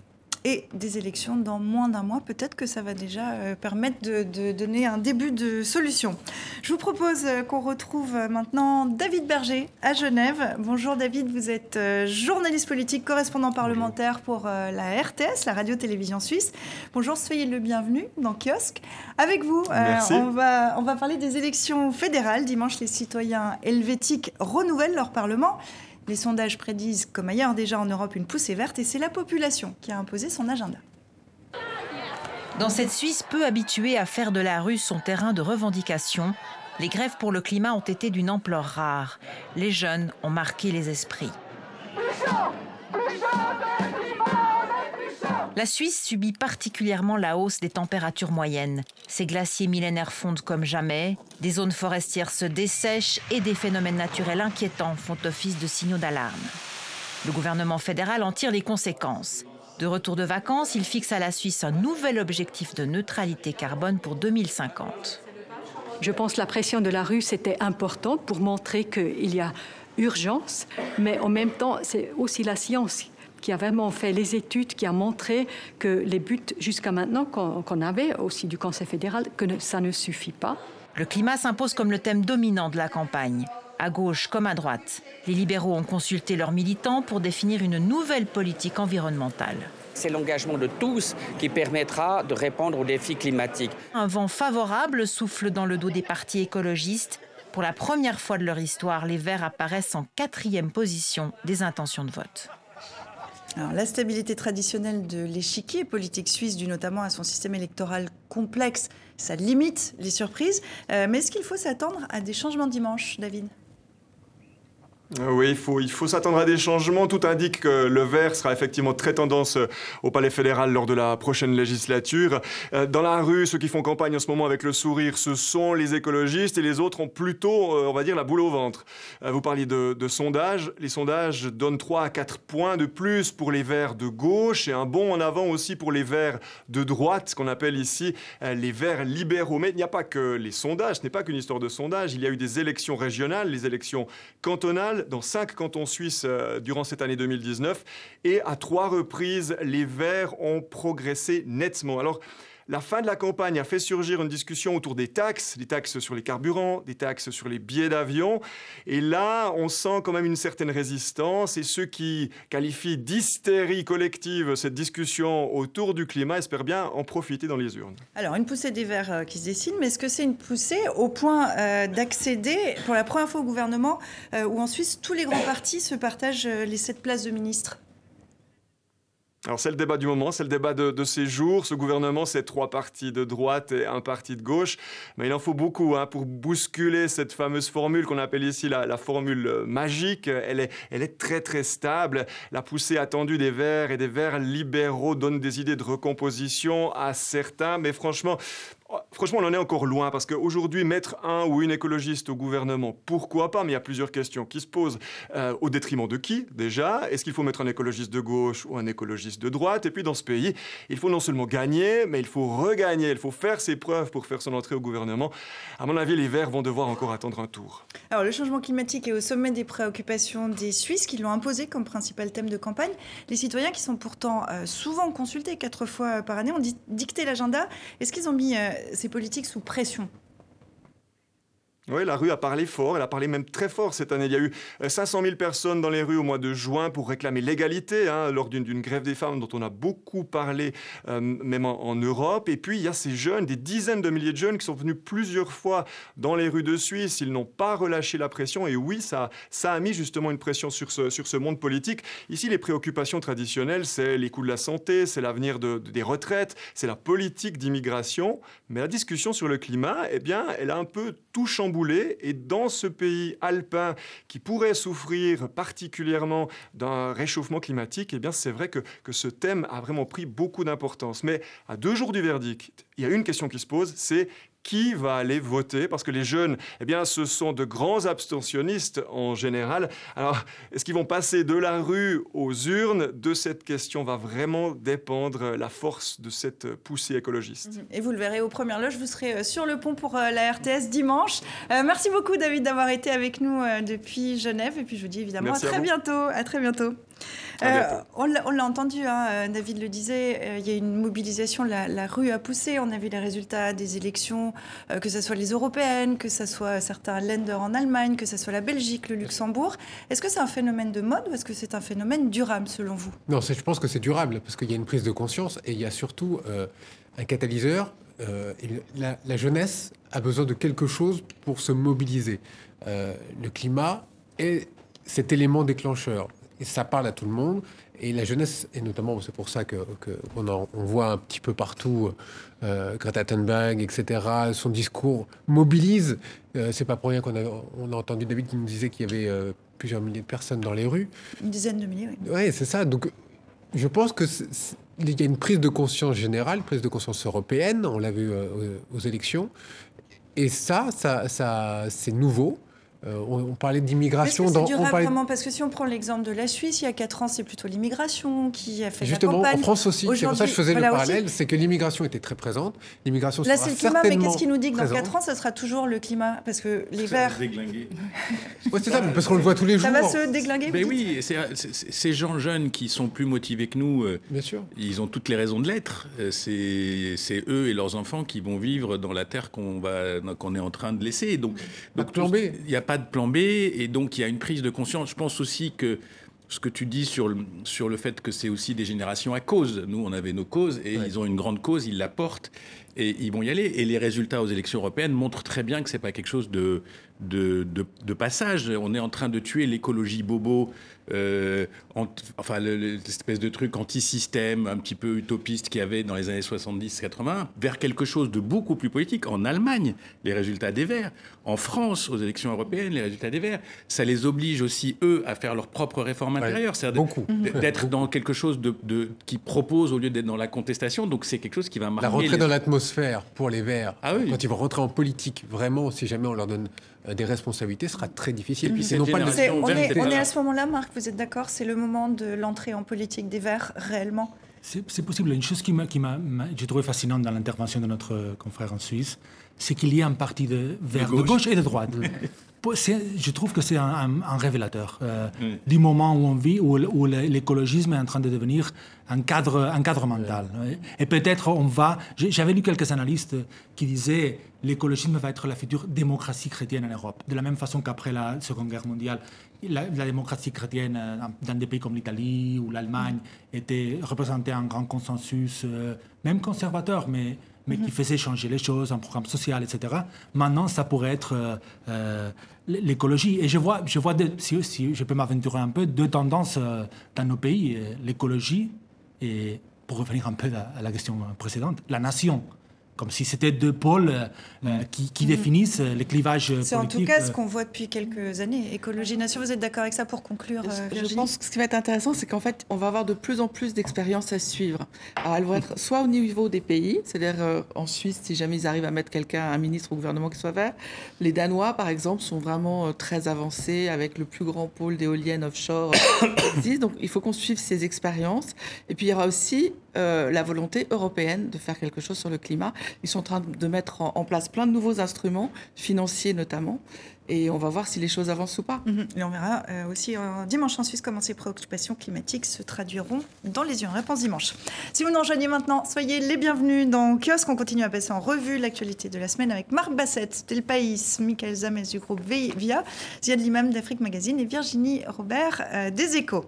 et des élections dans moins d'un mois. Peut-être que ça va déjà euh, permettre de, donner un début de solution. Je vous propose euh, qu'on retrouve euh, maintenant David Berger à Genève. Bonjour David, vous êtes journaliste politique, correspondant parlementaire pour la RTS, la radio-télévision suisse. Bonjour, soyez le bienvenu dans Kiosque. Avec vous, on, va, on va parler des élections fédérales. Dimanche, les citoyens helvétiques renouvellent leur parlement. Les sondages prédisent, comme ailleurs déjà en Europe, une poussée verte et c'est la population qui a imposé son agenda. Dans cette Suisse peu habituée à faire de la rue son terrain de revendication, les grèves pour le climat ont été d'une ampleur rare. Les jeunes ont marqué les esprits. La Suisse subit particulièrement la hausse des températures moyennes. Ces glaciers millénaires fondent comme jamais, des zones forestières se dessèchent et des phénomènes naturels inquiétants font office de signaux d'alarme. Le gouvernement fédéral en tire les conséquences. De retour de vacances, il fixe à la Suisse un nouvel objectif de neutralité carbone pour 2050. Je pense que la pression de la rue, c'était important pour montrer qu'il y a urgence, mais en même temps, c'est aussi la science qui a vraiment fait les études, qui a montré que les buts jusqu'à maintenant qu'on avait aussi du Conseil fédéral, que ça ne suffit pas. Le climat s'impose comme le thème dominant de la campagne. À gauche comme à droite, les libéraux ont consulté leurs militants pour définir une nouvelle politique environnementale. C'est l'engagement de tous qui permettra de répondre aux défis climatiques. Un vent favorable souffle dans le dos des partis écologistes. Pour la première fois de leur histoire, les Verts apparaissent en quatrième position des intentions de vote la stabilité traditionnelle de l'échiquier politique suisse, dû notamment à son système électoral complexe, ça limite les surprises. Euh, mais est-ce qu'il faut s'attendre à des changements dimanche, David? Oui, il faut, s'attendre à des changements. Tout indique que le vert sera effectivement très tendance euh, au Palais fédéral lors de la prochaine législature. Euh, dans la rue, ceux qui font campagne en ce moment avec le sourire, ce sont les écologistes et les autres ont plutôt, on va dire, la boule au ventre. Vous parliez de, de sondages. Les sondages donnent 3 à 4 points de plus pour les verts de gauche et un bond en avant aussi pour les verts de droite, ce qu'on appelle ici les verts libéraux. Mais il n'y a pas que les sondages, ce n'est pas qu'une histoire de sondages. Il y a eu des élections régionales, les élections cantonales dans cinq cantons suisses euh, durant cette année 2019. Et à trois reprises, les Verts ont progressé nettement. Alors, la fin de la campagne a fait surgir une discussion autour des taxes, des taxes sur les carburants, des taxes sur les billets d'avion. Et là, on sent quand même une certaine résistance. Et ceux qui qualifient d'hystérie collective cette discussion autour du climat espèrent bien en profiter dans les urnes. Alors, une poussée des Verts euh, qui se dessine, mais est-ce que c'est une poussée au point euh, d'accéder pour la première fois au gouvernement, euh, où en Suisse, tous les grands partis se partagent les sept places de ministres? Alors c'est le débat du moment, c'est le débat de, ces jours. Ce gouvernement, c'est trois partis de droite et un parti de gauche. Mais il en faut beaucoup hein, pour bousculer cette fameuse formule qu'on appelle ici la, formule magique. Elle est, elle est très très stable. La poussée attendue des Verts et des Verts libéraux donne des idées de recomposition à certains. Mais franchement, franchement, on en est encore loin parce qu'aujourd'hui, mettre un ou une écologiste au gouvernement, pourquoi pas Mais il y a plusieurs questions qui se posent. Euh, au détriment de qui, déjà? Est-ce qu'il faut mettre un écologiste de gauche ou un écologiste de droite? Et puis, dans ce pays, il faut non seulement gagner, mais il faut regagner. Il faut faire ses preuves pour faire son entrée au gouvernement. À mon avis, les Verts vont devoir encore attendre un tour. Alors, le changement climatique est au sommet des préoccupations des Suisses qui l'ont imposé comme principal thème de campagne. Les citoyens, qui sont pourtant euh, souvent consultés quatre fois par année, ont dicté l'agenda. Est-ce qu'ils ont mis euh, ces politiques sous pression oui, la rue a parlé fort, elle a parlé même très fort cette année. Il y a eu 500 euh, 000 personnes dans les rues au mois de juin pour réclamer l'égalité, hein, lors d'une grève des femmes dont on a beaucoup parlé, euh, même en, Europe. Et puis, il y a ces jeunes, des dizaines de milliers de jeunes qui sont venus plusieurs fois dans les rues de Suisse. Ils n'ont pas relâché la pression. Et oui, ça, a mis justement une pression sur ce, sur ce monde politique. Ici, les préoccupations traditionnelles, c'est les coûts de la santé, c'est l'avenir de, des retraites, c'est la politique d'immigration. Mais la discussion sur le climat, eh bien, elle a un peu tout chamboulé et dans ce pays alpin qui pourrait souffrir particulièrement d'un réchauffement climatique, eh bien c'est vrai que, que ce thème a vraiment pris beaucoup d'importance. Mais à deux jours du verdict, il y a une question qui se pose, c'est qui va aller voter Parce que les jeunes, eh bien, ce sont de grands abstentionnistes en général. Alors, est-ce qu'ils vont passer de la rue aux urnes? De cette question va vraiment dépendre la force de cette poussée écologiste. Et vous le verrez aux premières loges, vous serez euh, sur le pont pour euh, la RTS dimanche. Euh, merci beaucoup, David, d'avoir été avec nous depuis Genève. Et puis, je vous dis évidemment à très bientôt. À très bientôt. Euh, on l'a entendu, hein, euh, David le disait, euh, il y a une mobilisation, la, rue a poussé. On a vu les résultats des élections, que ce soit les européennes, que ce soit certains lenders en Allemagne, que ce soit la Belgique, le Luxembourg. Est-ce que c'est un phénomène de mode ou est-ce que c'est un phénomène durable selon vous? Non, je pense que c'est durable parce qu'il y a une prise de conscience et il y a surtout un catalyseur. la, la, jeunesse a besoin de quelque chose pour se mobiliser. le climat est cet élément déclencheur et ça parle à tout le monde. Et la jeunesse, et notamment, c'est pour ça qu'on que on, voit un petit peu partout euh, Greta Thunberg, etc., son discours mobilise. Euh, c'est pas pour rien qu'on a, on a entendu David qui nous disait qu'il y avait euh, plusieurs milliers de personnes dans les rues. Une dizaine de milliers, oui. Oui, c'est ça. Donc, je pense qu'il y a une prise de conscience générale, prise de conscience européenne, on l'a vu aux, aux élections. Et ça, ça, ça c'est nouveau. Euh, on, parlait d'immigration. C'est durable parlait... vraiment? Parce que si on prend l'exemple de la Suisse, il y a 4 ans, c'est plutôt l'immigration qui a fait Justement, la campagne. en France aussi, c'est pour ça que je faisais le parallèle, c'est que l'immigration était très présente. L'immigration Là, c'est le climat, mais qu'est-ce qui nous dit que dans 4 ans, ça sera toujours le climat? Parce que les Verts... ouais, c'est ça, parce qu'on le voit tous les jours. Ça va se déglinguer Mais oui, ces gens jeunes qui sont plus motivés que nous, euh, Bien sûr. ils ont toutes les raisons de l'être. Euh, c'est eux et leurs enfants qui vont vivre dans la terre qu'on qu'on est en train de laisser. Donc. Il n'y a pas de plan B et donc il y a une prise de conscience. Je pense aussi que ce que tu dis sur le, sur le fait que c'est aussi des générations à cause. Nous, on avait nos causes et ils ont une grande cause, ils la portent et ils vont y aller. Et les résultats aux élections européennes montrent très bien que c'est pas quelque chose de, de, de, passage. On est en train de tuer l'écologie bobo, euh, enfin l'espèce de truc anti-système, un petit peu utopiste qu'il y avait dans les années 70-80, vers quelque chose de beaucoup plus politique. En Allemagne, les résultats des Verts. En France, aux élections européennes, les résultats des Verts. Ça les oblige aussi, eux, à faire leur propre réforme intérieure. beaucoup. D'être dans quelque chose de, de, qui propose au lieu d'être dans la contestation. Donc c'est quelque chose qui va marquer... La rentrée dans l'atmosphère pour les Verts, ah oui. quand ils vont rentrer en politique, vraiment, si jamais on leur donne des responsabilités sera très difficile. Puis c'est non pas on, est, on est à ce moment-là, Marc, vous êtes d'accord? C'est le moment de l'entrée en politique des Verts réellement? C'est possible. Une chose qui m'a, j'ai trouvé fascinante dans l'intervention de notre confrère en Suisse, c'est qu'il y a un parti de gauche et de droite. je trouve que c'est un, révélateur euh, du moment où on vit, où, l'écologisme est en train de devenir un cadre, un cadre mental. Et peut-être on va. J'avais lu quelques analystes qui disaient l'écologisme va être la future démocratie chrétienne en Europe, de la même façon qu'après la Seconde Guerre mondiale. La, démocratie chrétienne euh, dans des pays comme l'Italie ou l'Allemagne était représentée un grand consensus, euh, même conservateur, mais mais qui faisait changer les choses, un programme social, etc. Maintenant, ça pourrait être euh, euh, l'écologie. Et je vois, je vois si, je peux m'aventurer un peu, deux tendances euh, dans nos pays. L'écologie Et pour revenir un peu à la question précédente, la nation comme si c'était deux pôles euh, euh, qui, définissent euh, les clivages politiques. C'est en tout cas ce qu'on voit depuis quelques années. Écologie Nation, vous êtes d'accord avec ça pour conclure Je pense que ce qui va être intéressant, c'est qu'en fait, on va avoir de plus en plus d'expériences à suivre. Alors, elles vont être soit au niveau des pays, c'est-à-dire en Suisse, si jamais ils arrivent à mettre quelqu'un, un ministre au gouvernement qui soit vert. Les Danois, par exemple, sont vraiment très avancés avec le plus grand pôle d'éoliennes offshore qui existe. Donc, il faut qu'on suive ces expériences. Et puis, il y aura aussi la volonté européenne de faire quelque chose sur le climat. Ils sont en train de mettre en, place plein de nouveaux instruments, financiers notamment. Et on va voir si les choses avancent ou pas. Mhm. Et on verra euh, aussi dimanche en Suisse comment ces préoccupations climatiques se traduiront dans les yeux. Réponse dimanche. Si vous nous rejoignez maintenant, soyez les bienvenus dans Kiosque. On continue à passer en revue l'actualité de la semaine avec Marc Bassett, Del País, Michael Zamez du groupe VIA, Ziad Limam d'Afrique Magazine et Virginie Robert euh, des Échos.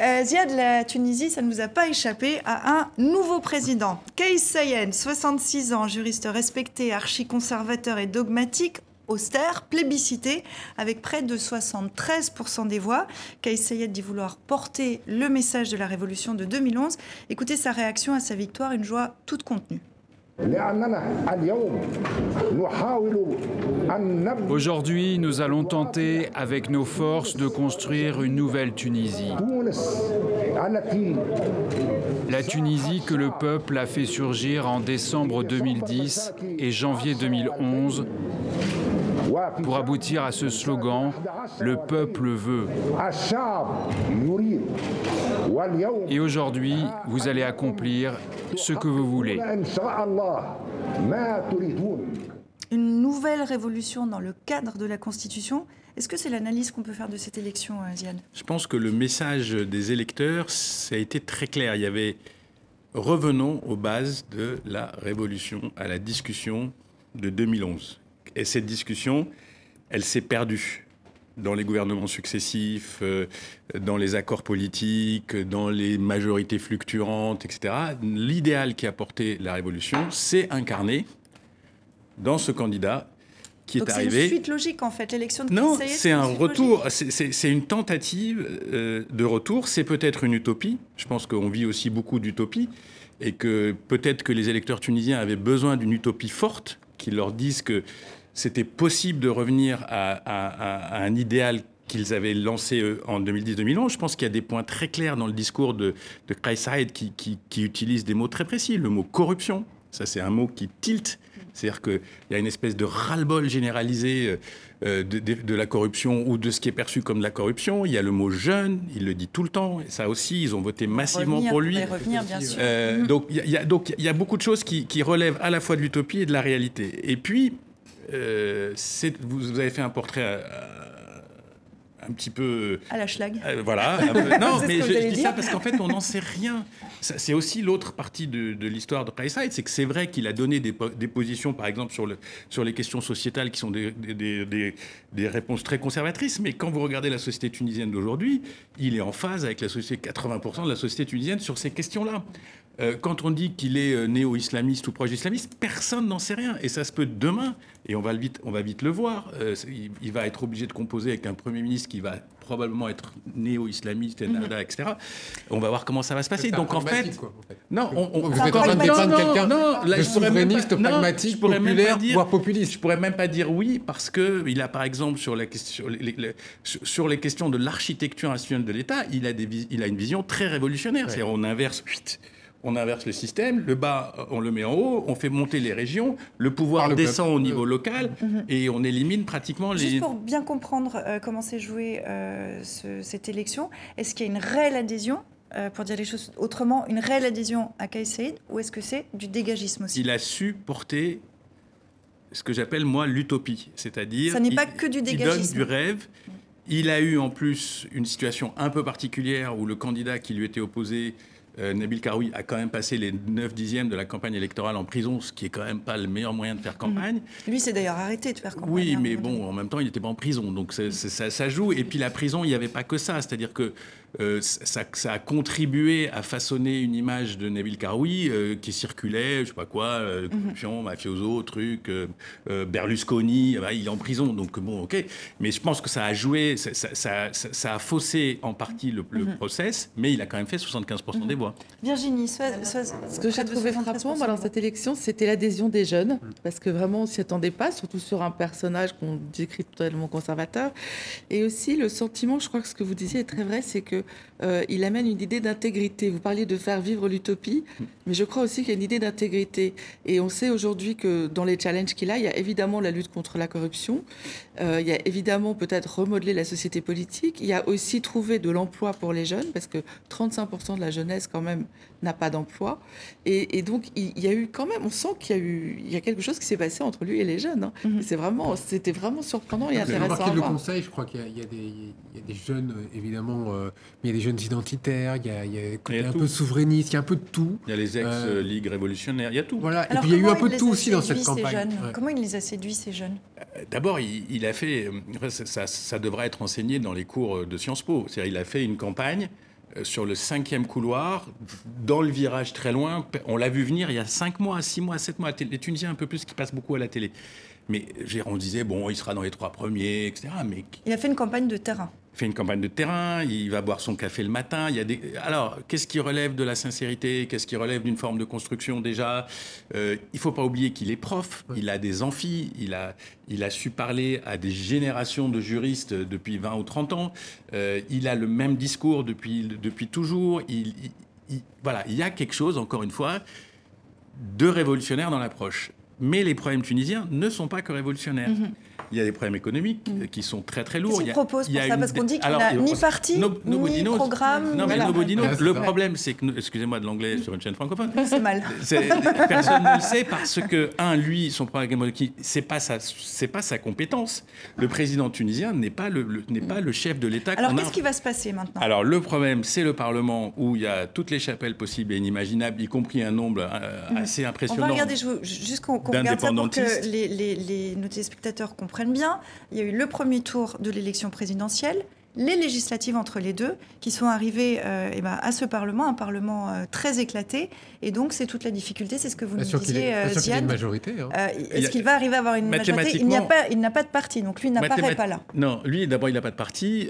Euh, Ziad, la Tunisie, ça ne nous a pas échappé à un nouveau président. Kais Sayen, 66 ans, juriste respecté, archi-conservateur et dogmatique, austère, plébiscité, avec près de 73% des voix. Kais Sayed dit vouloir porter le message de la révolution de 2011. Écoutez sa réaction à sa victoire, une joie toute contenue. Aujourd'hui, nous allons tenter avec nos forces de construire une nouvelle Tunisie. La Tunisie que le peuple a fait surgir en décembre 2010 et janvier 2011 pour aboutir à ce slogan Le peuple veut. Et aujourd'hui, vous allez accomplir ce que vous voulez. Une nouvelle révolution dans le cadre de la Constitution. Est-ce que c'est l'analyse qu'on peut faire de cette élection, euh, Ziane Je pense que le message des électeurs, ça a été très clair. Il y avait revenons aux bases de la révolution, à la discussion de 2011. Et cette discussion, elle s'est perdue dans les gouvernements successifs, euh, dans les accords politiques, dans les majorités fluctuantes, etc. L'idéal qui a porté la révolution s'est incarné dans ce candidat qui est arrivé. C'est une suite logique en fait, l'élection de Non, c'est un retour, c'est une tentative euh, de retour. C'est peut-être une utopie. Je pense qu'on vit aussi beaucoup d'utopies et que peut-être que les électeurs tunisiens avaient besoin d'une utopie forte qui leur dise que c'était possible de revenir à, un idéal qu'ils avaient lancé en 2010-2011. Je pense qu'il y a des points très clairs dans le discours de, de qui, qui, utilise des mots très précis. Le mot corruption, ça c'est un mot qui tilte. C'est-à-dire qu'il y a une espèce de ras-le-bol généralisé euh, de, la corruption ou de ce qui est perçu comme de la corruption. Il y a le mot jeune, il le dit tout le temps. Et ça aussi, ils ont voté massivement pour lui. Revenir, bien sûr. Euh, donc il y, a, donc il y a beaucoup de choses qui, qui relèvent à la fois de l'utopie et de la réalité. Et puis, euh, vous, avez fait un portrait euh, un petit peu. À la schlag. Euh, voilà. non, mais je, dis ça parce qu'en fait, on n'en sait rien. C'est aussi l'autre partie de, l'histoire de Kayside, c'est que c'est vrai qu'il a donné des, positions, par exemple, sur, le, sur les questions sociétales qui sont des, des, réponses très conservatrices. Mais quand vous regardez la société tunisienne d'aujourd'hui, il est en phase avec la société, 80% de la société tunisienne sur ces questions-là. Euh, quand on dit qu'il est euh, néo-islamiste ou proche islamiste, personne n'en sait rien. Et ça se peut demain, et on va vite, on va vite le voir. Euh, il, va être obligé de composer avec un Premier ministre qui va probablement être néo-islamiste, etc. Mhm. On va voir comment ça va se passer. Donc en fait, non, on, on vous êtes en train de dépeindre quelqu'un de souverainiste, pragmatique, populaire, voire populiste. Je pourrais même pas dire oui parce que il a par exemple sur, la question, les, sur les questions de l'architecture institutionnelle de l'État, il a des, il a une vision très révolutionnaire. C'est-à-dire on inverse on inverse le système, le bas, on le met en haut, on fait monter les régions, le pouvoir descend au niveau local mhm. et on élimine pratiquement les... Juste pour bien comprendre euh, comment s'est jouée euh, cette élection, est-ce qu'il y a une réelle adhésion euh, pour dire les choses autrement, une réelle adhésion à Kais ou est-ce que c'est du dégagisme aussi? Il a su porter ce que j'appelle moi l'utopie, c'est-à-dire... Ça n'est pas que du dégagisme. Il donne du rêve. Il a eu en plus une situation un peu particulière où le candidat qui lui était opposé euh, Nabil Karoui a quand même passé les 9 dixièmes de la campagne électorale en prison, ce qui est quand même pas le meilleur moyen de faire campagne. Mmh. Lui, c'est d'ailleurs arrêté de faire campagne. Oui, hein, mais bon, en même temps, il n'était pas en prison, donc ça, joue. Et puis la prison, il n'y avait pas que ça, c'est-à-dire que euh, ça, ça, a contribué à façonner une image de Nabil Karoui euh, qui circulait, je sais pas quoi, euh, mhm. corruption, mafioso, truc, Berlusconi, bah, il est en prison, donc bon, ok. Mais je pense que ça a joué, ça, ça, ça a faussé en partie le, mhm. process, mais il a quand même fait 75% des mhm. voix. Virginie, ce que j'ai trouvé frappant dans cette élection, c'était l'adhésion des jeunes, parce que vraiment on s'y attendait pas, surtout sur un personnage qu'on décrit totalement conservateur, et aussi le sentiment, je crois que ce que vous disiez est très vrai, c'est que euh, il amène une idée d'intégrité. Vous parliez de faire vivre l'utopie, mais je crois aussi qu'il y a une idée d'intégrité. Et on sait aujourd'hui que dans les challenges qu'il a, il y a évidemment la lutte contre la corruption, euh, il y a évidemment peut-être remodeler la société politique, il y a aussi trouver de l'emploi pour les jeunes, parce que 35% de la jeunesse quand même n'a pas d'emploi. Et, donc il, y a eu quand même, on sent qu'il y a eu, il y a quelque chose qui s'est passé entre lui et les jeunes. Hein. Mhm. C'est vraiment, c'était vraiment surprenant et intéressant. le Conseil, je crois qu'il y, a des jeunes évidemment. Euh, mais il y a des jeunes identitaires, il y a, il y a, un peu souverainiste, il y a un peu de tout. Il y a les ex-ligues révolutionnaires, il y a tout. Voilà. et puis il y a eu un peu de tout aussi dans cette campagne. Comment il les a séduits, ces jeunes? Euh, D'abord, il, a fait, ça, ça, devrait être enseigné dans les cours de Sciences Po. C'est-à-dire, il a fait une campagne euh, sur le cinquième couloir, dans le virage très loin. On l'a vu venir il y a cinq mois, six mois, sept mois. Les Tunisiens un peu plus qui passent beaucoup à la télé. Mais on disait, bon, il sera dans les trois premiers, etc. Mais... Il a fait une campagne de terrain fait une campagne de terrain, il va boire son café le matin. Il y a des... Alors, qu'est-ce qui relève de la sincérité? Qu'est-ce qui relève d'une forme de construction déjà? Euh, Il ne faut pas oublier qu'il est prof, il a des amphis, il a, il a su parler à des générations de juristes depuis 20 ou 30 ans. Euh, il a le même discours depuis, depuis toujours. Il, voilà, il y a quelque chose, encore une fois, de révolutionnaire dans l'approche. Mais les problèmes tunisiens ne sont pas que révolutionnaires. Mm-hmm il y a des problèmes économiques mm. qui sont très très lourds. Qu'est-ce propose pour ça Parce qu'on dit qu'il n'y a ni parti, ni programme. Non, mais le problème, c'est que, excusez-moi de l'anglais sur une chaîne francophone. C'est mal. Personne ne le sait parce que, un, lui, son programme, c'est pas sa, c'est pas sa compétence. Le président tunisien n'est pas le, n'est pas le chef de l'État. Alors, qu'est-ce qui va se passer maintenant? Alors, le problème, c'est le Parlement où il y a toutes les chapelles possibles et inimaginables, y compris un nombre euh, mm. assez impressionnant. On va regarder, juste qu'on regarde ça pour que les, les, les, nos téléspectateurs comprennent bien, il y a eu le premier tour de l'élection présidentielle, les législatives entre les deux, qui sont arrivées euh, eh ben, à ce Parlement, un Parlement euh, très éclaté. Et donc, c'est toute la difficulté, c'est ce que vous nous disiez, euh, majorité. Hein. Est-ce qu'il va arriver à avoir une majorité? Il n'a pas, pas de parti, donc lui n'apparaît pas là. Non, lui, d'abord, il n'a pas de parti.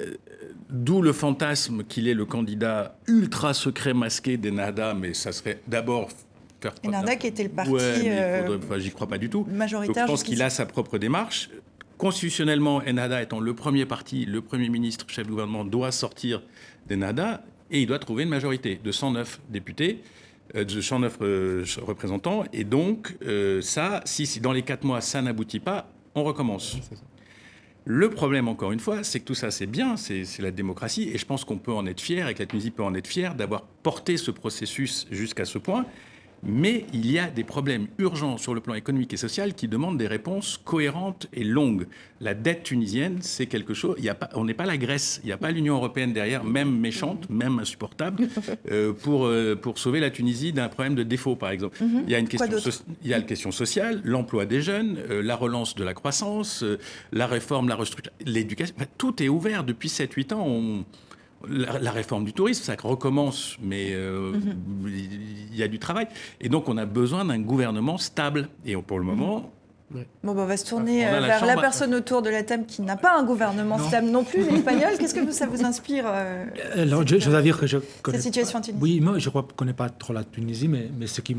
D'où le fantasme qu'il est le candidat ultra secret masqué des NADA, mais ça serait d'abord faire... Enada qui était le parti... Ouais, j'y crois pas du tout. Majoritaire. je pense qu'il a sa propre démarche. Constitutionnellement, Ennahda étant le premier parti, le Premier ministre, chef de gouvernement, doit sortir d'Ennahda et il doit trouver une majorité de 109 députés, euh, de 109 euh, représentants. Et donc, euh, ça, si, dans les quatre mois, ça n'aboutit pas, on recommence. Le problème, encore une fois, c'est que tout ça, c'est bien, c'est la démocratie, et je pense qu'on peut en être fier, et que la Tunisie peut en être fière d'avoir porté ce processus jusqu'à ce point. Mais il y a des problèmes urgents sur le plan économique et social qui demandent des réponses cohérentes et longues. La dette tunisienne, c'est quelque chose. Il y a pas, on n'est pas la Grèce, il n'y a pas l'Union européenne derrière, même méchante, même insupportable, euh, pour, euh, pour sauver la Tunisie d'un problème de défaut, par exemple. Mhm. Il y a une question, il y a la question sociale, l'emploi des jeunes, euh, la relance de la croissance, la réforme, la restructuration, l'éducation. tout est ouvert depuis 7-8 ans. On, la, réforme du tourisme, ça recommence, mais euh, mhm. il y a du travail. Et donc, on a besoin d'un gouvernement stable. Et pour le moment, Bon, ben, on va se tourner euh, vers la, personne autour de la table qui n'a pas un gouvernement stable non plus, l'espagnol. Qu'est-ce que ça vous inspire euh, je, dois dire que je connais cette situation en Tunisie. Oui, moi, je ne connais pas trop la Tunisie, mais, mais ce qui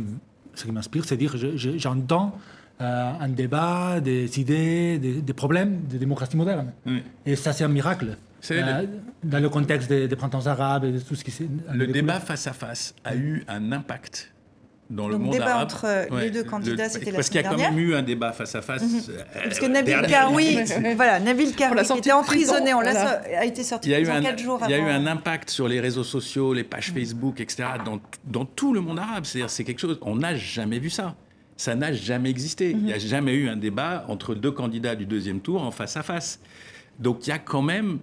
m'inspire, c'est dire j'entends un débat, des idées, des, problèmes de démocratie moderne. Et ça, c'est un miracle. Euh, dans le contexte des, printemps arabes et de tout ce qui s'est. Le débat face à face a eu un impact dans le monde débat arabe. entre euh, les deux candidats, c'était la Parce qu'il y a quand même eu un débat face à face. Mhm. Euh, parce que Nabil Karoui, voilà, Nabil Karoui était emprisonné, on l'a a été sorti il y a eu un, jours Il y a eu un impact sur les réseaux sociaux, les pages Facebook, etc. Dans, dans tout le monde arabe. C'est-à-dire, c'est quelque chose. On n'a jamais vu ça. Ça n'a jamais existé. Il n'y a mhm. jamais eu un débat entre deux candidats du deuxième tour en face à face. Donc il y a quand même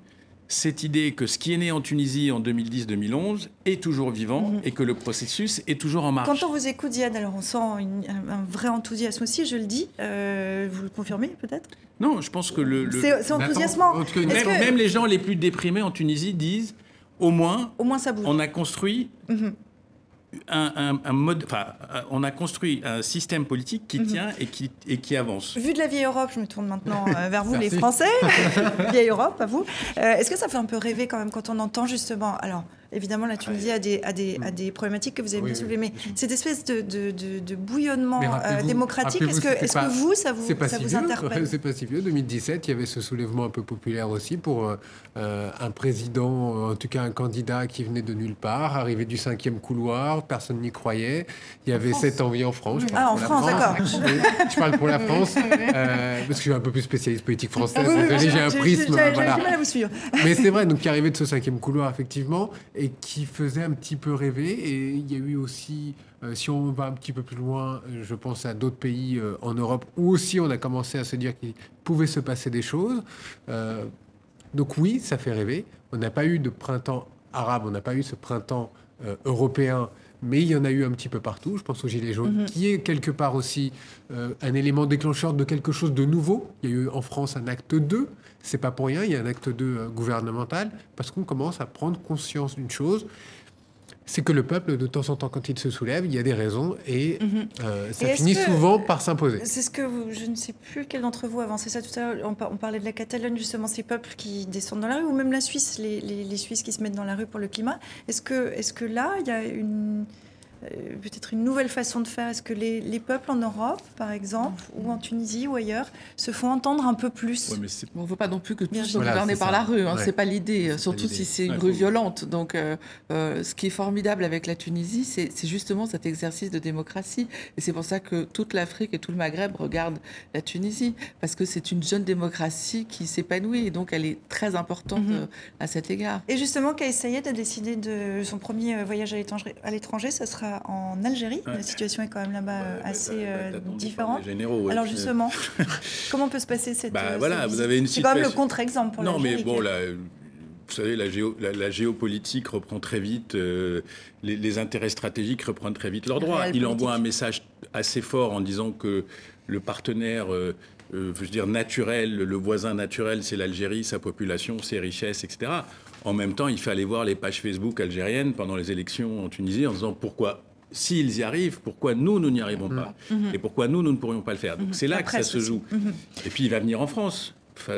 cette idée que ce qui est né en Tunisie en 2010-2011 est toujours vivant mhm. et que le processus est toujours en marche. Quand on vous écoute, Diane, alors on sent un vrai enthousiasme aussi, je le dis. Euh, vous le confirmez peut-être? Non, je pense que le... C'est enthousiasmant. même, les gens les plus déprimés en Tunisie disent au moins, au moins ça bouge. on a construit Mhm. Un, mode, enfin, on a construit un système politique qui Mhm. tient et qui, et qui avance. Vu de la vieille Europe, je me tourne maintenant euh, vers vous, les. Français. vieille Europe, à vous. Euh, Est-ce que ça fait un peu rêver quand même quand on entend justement. Alors, évidemment, la Tunisie a des, a des, a des problématiques que vous avez Oui, bien soulevées, mais cette espèce de, de, de- de bouillonnement euh, démocratique, est-ce que, vous, ça vous, c'est pas ça si vous vieux. interpelle C'est pas si vieux. 2017, il y avait ce soulèvement un peu populaire aussi pour euh, euh, un président, en tout cas un candidat qui venait de nulle part, arrivé du cinquième couloir, personne n'y croyait. Il y avait cette envie en France. je Ah, en France, d'accord. Je parle pour la France, euh, parce que je suis un peu plus spécialiste politique française. Oui, j'ai- un prisme. voilà. du mal à vous suivre. Mais c'est vrai, donc qui arrivait de ce cinquième couloir, effectivement, et qui faisait un petit peu rêver. Et il y a eu aussi, euh, si on va un petit peu plus loin, euh, je pense à d'autres pays euh, en Europe, où aussi on a commencé à se dire qu'il pouvait se passer des choses. Euh, donc oui, ça fait rêver. On n'a pas eu de printemps arabe, on n'a pas eu ce printemps européen. Mais il y en a eu un petit peu partout. Je pense aux Gilets jaunes, Mhm. qui est quelque part aussi un élément déclencheur de quelque chose de nouveau. Il y a eu en France un acte 2. C'est pas pour rien, il y a un acte 2 euh, gouvernemental, parce qu'on commence à prendre conscience d'une chose. C'est que le peuple, de temps en temps, quand il se soulève, il y a des raisons et Mhm. euh, ça Et finit que- souvent par s'imposer. C'est ce que vous- je ne sais plus quel d'entre vous avancé ça tout à l'heure. On, par- on parlait de la Catalogne, justement, ces peuples qui descendent dans la rue, ou même la Suisse, les, les- les Suisses qui se mettent dans la rue pour le climat. Est-ce que, est que là, il y a une. Euh, peut-être une nouvelle façon de faire Est-ce que les, les peuples en Europe, par exemple, ou en Tunisie ou ailleurs, se font entendre un peu plus On ne veut pas non plus que tous soient Voilà, gouvernés par la rue. Hein, Ouais. C'est pas l'idée. Surtout si c'est une Ouais, rue violente. Donc, euh, euh, ce qui est formidable avec la Tunisie, c'est justement cet exercice de démocratie. Et c'est pour ça que toute l'Afrique et tout le Maghreb regardent la Tunisie parce que c'est une jeune démocratie qui s'épanouit et donc elle est très importante Mhm. euh, à cet égard. Et justement, Kais Sayed a décidé de son premier voyage à l'étranger, à l'étranger, ça sera en Algérie. La situation est quand même là-bas euh, assez euh, différente. généraux, ouais. Alors justement, comment peut se passer cette Bah euh, voilà, cette vous avez une C'est quand même le contre-exemple pour Non, mais bon, là, vous savez, la, géo- la- la géopolitique reprend très vite, euh, les, les intérêts stratégiques reprennent très vite leur La droit. réelle Il envoie un message assez fort en disant que le partenaire, euh, euh, je veux dire, naturel, le voisin naturel, c'est l'Algérie, sa population, ses richesses, etc. En même temps, il aller voir les pages Facebook algériennes pendant les élections en Tunisie en disant pourquoi S'ils y arrivent, pourquoi nous, nous n'y arrivons pas? Mhm. Et pourquoi nous, nous ne pourrions pas le faire? Donc Mhm. c'est là que ça se joue. Et puis il va venir en France,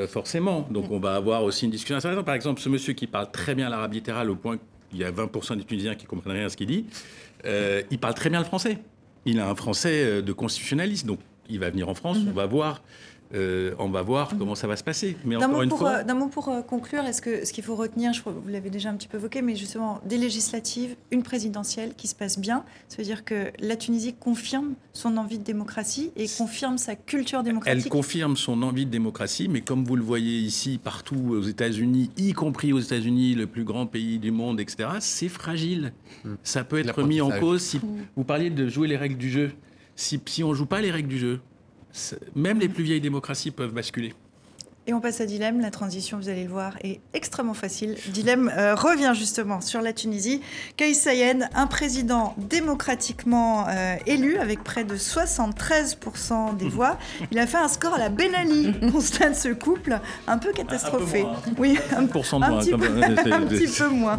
forcément. Donc on va avoir aussi une discussion intéressante. Par exemple, ce monsieur qui parle très bien l'arabe littéral au point qu'il y a 20% des Tunisiens qui comprennent rien à ce qu'il dit, euh, il parle très bien le français. Il a un français euh, de constitutionnaliste. Donc il va venir en France, Mhm. on va voir. euh, on va voir comment ça va se passer. Mais D'un encore mot, une pour, fois, euh, d'un mot pour euh, conclure, est-ce que ce qu'il faut retenir, je crois que vous l'avez déjà un petit peu évoqué, mais justement, des législatives, une présidentielle qui se passe bien, ça veut dire que la Tunisie confirme son envie de démocratie et confirme sa culture Elle démocratique. confirme son envie de démocratie, mais comme vous le voyez ici, partout aux États-Unis, y compris aux États-Unis, le plus grand pays du monde, etc., c'est fragile. Ça peut être mis en cause si vous parliez de jouer les règles du jeu. Si, si on ne joue pas les règles du jeu, même les plus vieilles démocraties peuvent basculer. Et on passe à Dilemme. La transition, vous allez le voir, est extrêmement facile. Dilemme euh, revient justement sur la Tunisie. Kais Saied, un président démocratiquement euh, élu avec près de 73% des voix. Il a fait un score à la Ben Ali, constate ce couple, un peu catastrophé. Oui, un, 1% de un moins, petit, peu, un petit peu moins.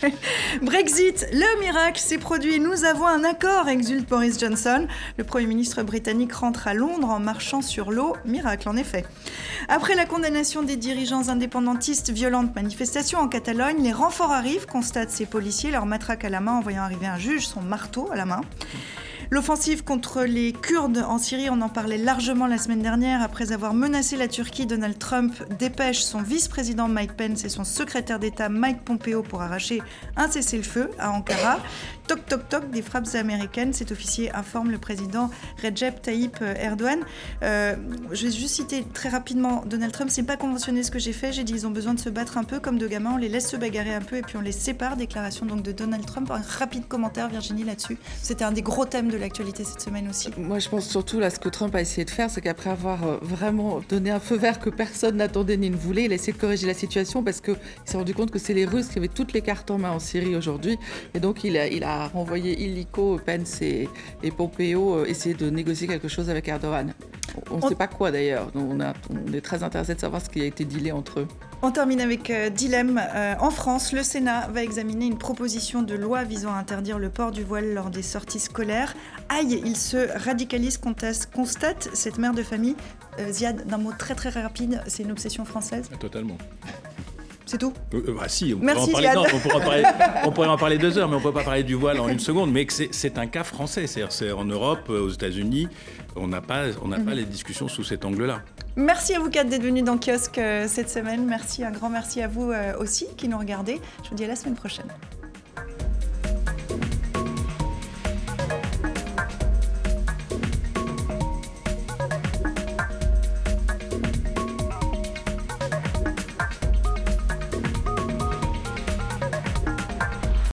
Brexit, le miracle s'est produit. Nous avons un accord, exulte Boris Johnson. Le Premier ministre britannique rentre à Londres en marchant sur l'eau. Miracle, en effet. Après la condamnation des dirigeants indépendantistes, violentes manifestations en Catalogne, les renforts arrivent, constatent ces policiers, leur matraque à la main en voyant arriver un juge, son marteau à la main. L'offensive contre les Kurdes en Syrie, on en parlait largement la semaine dernière. Après avoir menacé la Turquie, Donald Trump dépêche son vice-président Mike Pence et son secrétaire d'État Mike Pompeo pour arracher un cessez-le-feu à Ankara. Toc toc toc, des frappes américaines. Cet officier informe le président Recep Tayyip Erdogan. Euh, je vais juste citer très rapidement Donald Trump. C'est pas conventionné ce que j'ai fait. J'ai dit ils ont besoin de se battre un peu comme deux gamins. On les laisse se bagarrer un peu et puis on les sépare. Déclaration donc de Donald Trump. Un rapide commentaire Virginie là-dessus. C'était un des gros thèmes de l'actualité cette semaine aussi. Moi, je pense surtout là, ce que Trump a essayé de faire, c'est qu'après avoir euh, vraiment donné un feu vert que personne n'attendait ni ne voulait, il a essayé de corriger la situation parce qu'il s'est rendu compte que c'est les Russes qui avaient toutes les cartes en main en Syrie aujourd'hui. Et donc, il a renvoyé illico, Pence et, et Pompeo euh, essayer de négocier quelque chose avec Erdogan. On ne On- sait pas quoi d'ailleurs. A- on est très intéressé de savoir ce qui a été dealé entre eux. On termine avec euh, dilemme. Euh, en France, le Sénat va examiner une proposition de loi visant à interdire le port du voile lors des sorties scolaires. Aïe, il se radicalise, conteste, constate cette mère de famille. Euh, Ziad, d'un mot très très rapide, c'est une obsession française? Totalement. C'est tout bah si, on, Merci, pourrait en parler, non, on, pourrait en parler, on pourrait en parler deux heures, mais on ne peut pas parler du voile en une seconde. Mais c'est- un cas français. C'est-à-dire, c'est en Europe, aux États-Unis, on n'a pas, on n'a pas les discussions sous cet angle-là. Merci à vous quatre d'être venus dans Kiosque euh, cette semaine. Merci, un grand merci à vous euh, aussi qui nous regardez. Je vous dis à la semaine prochaine.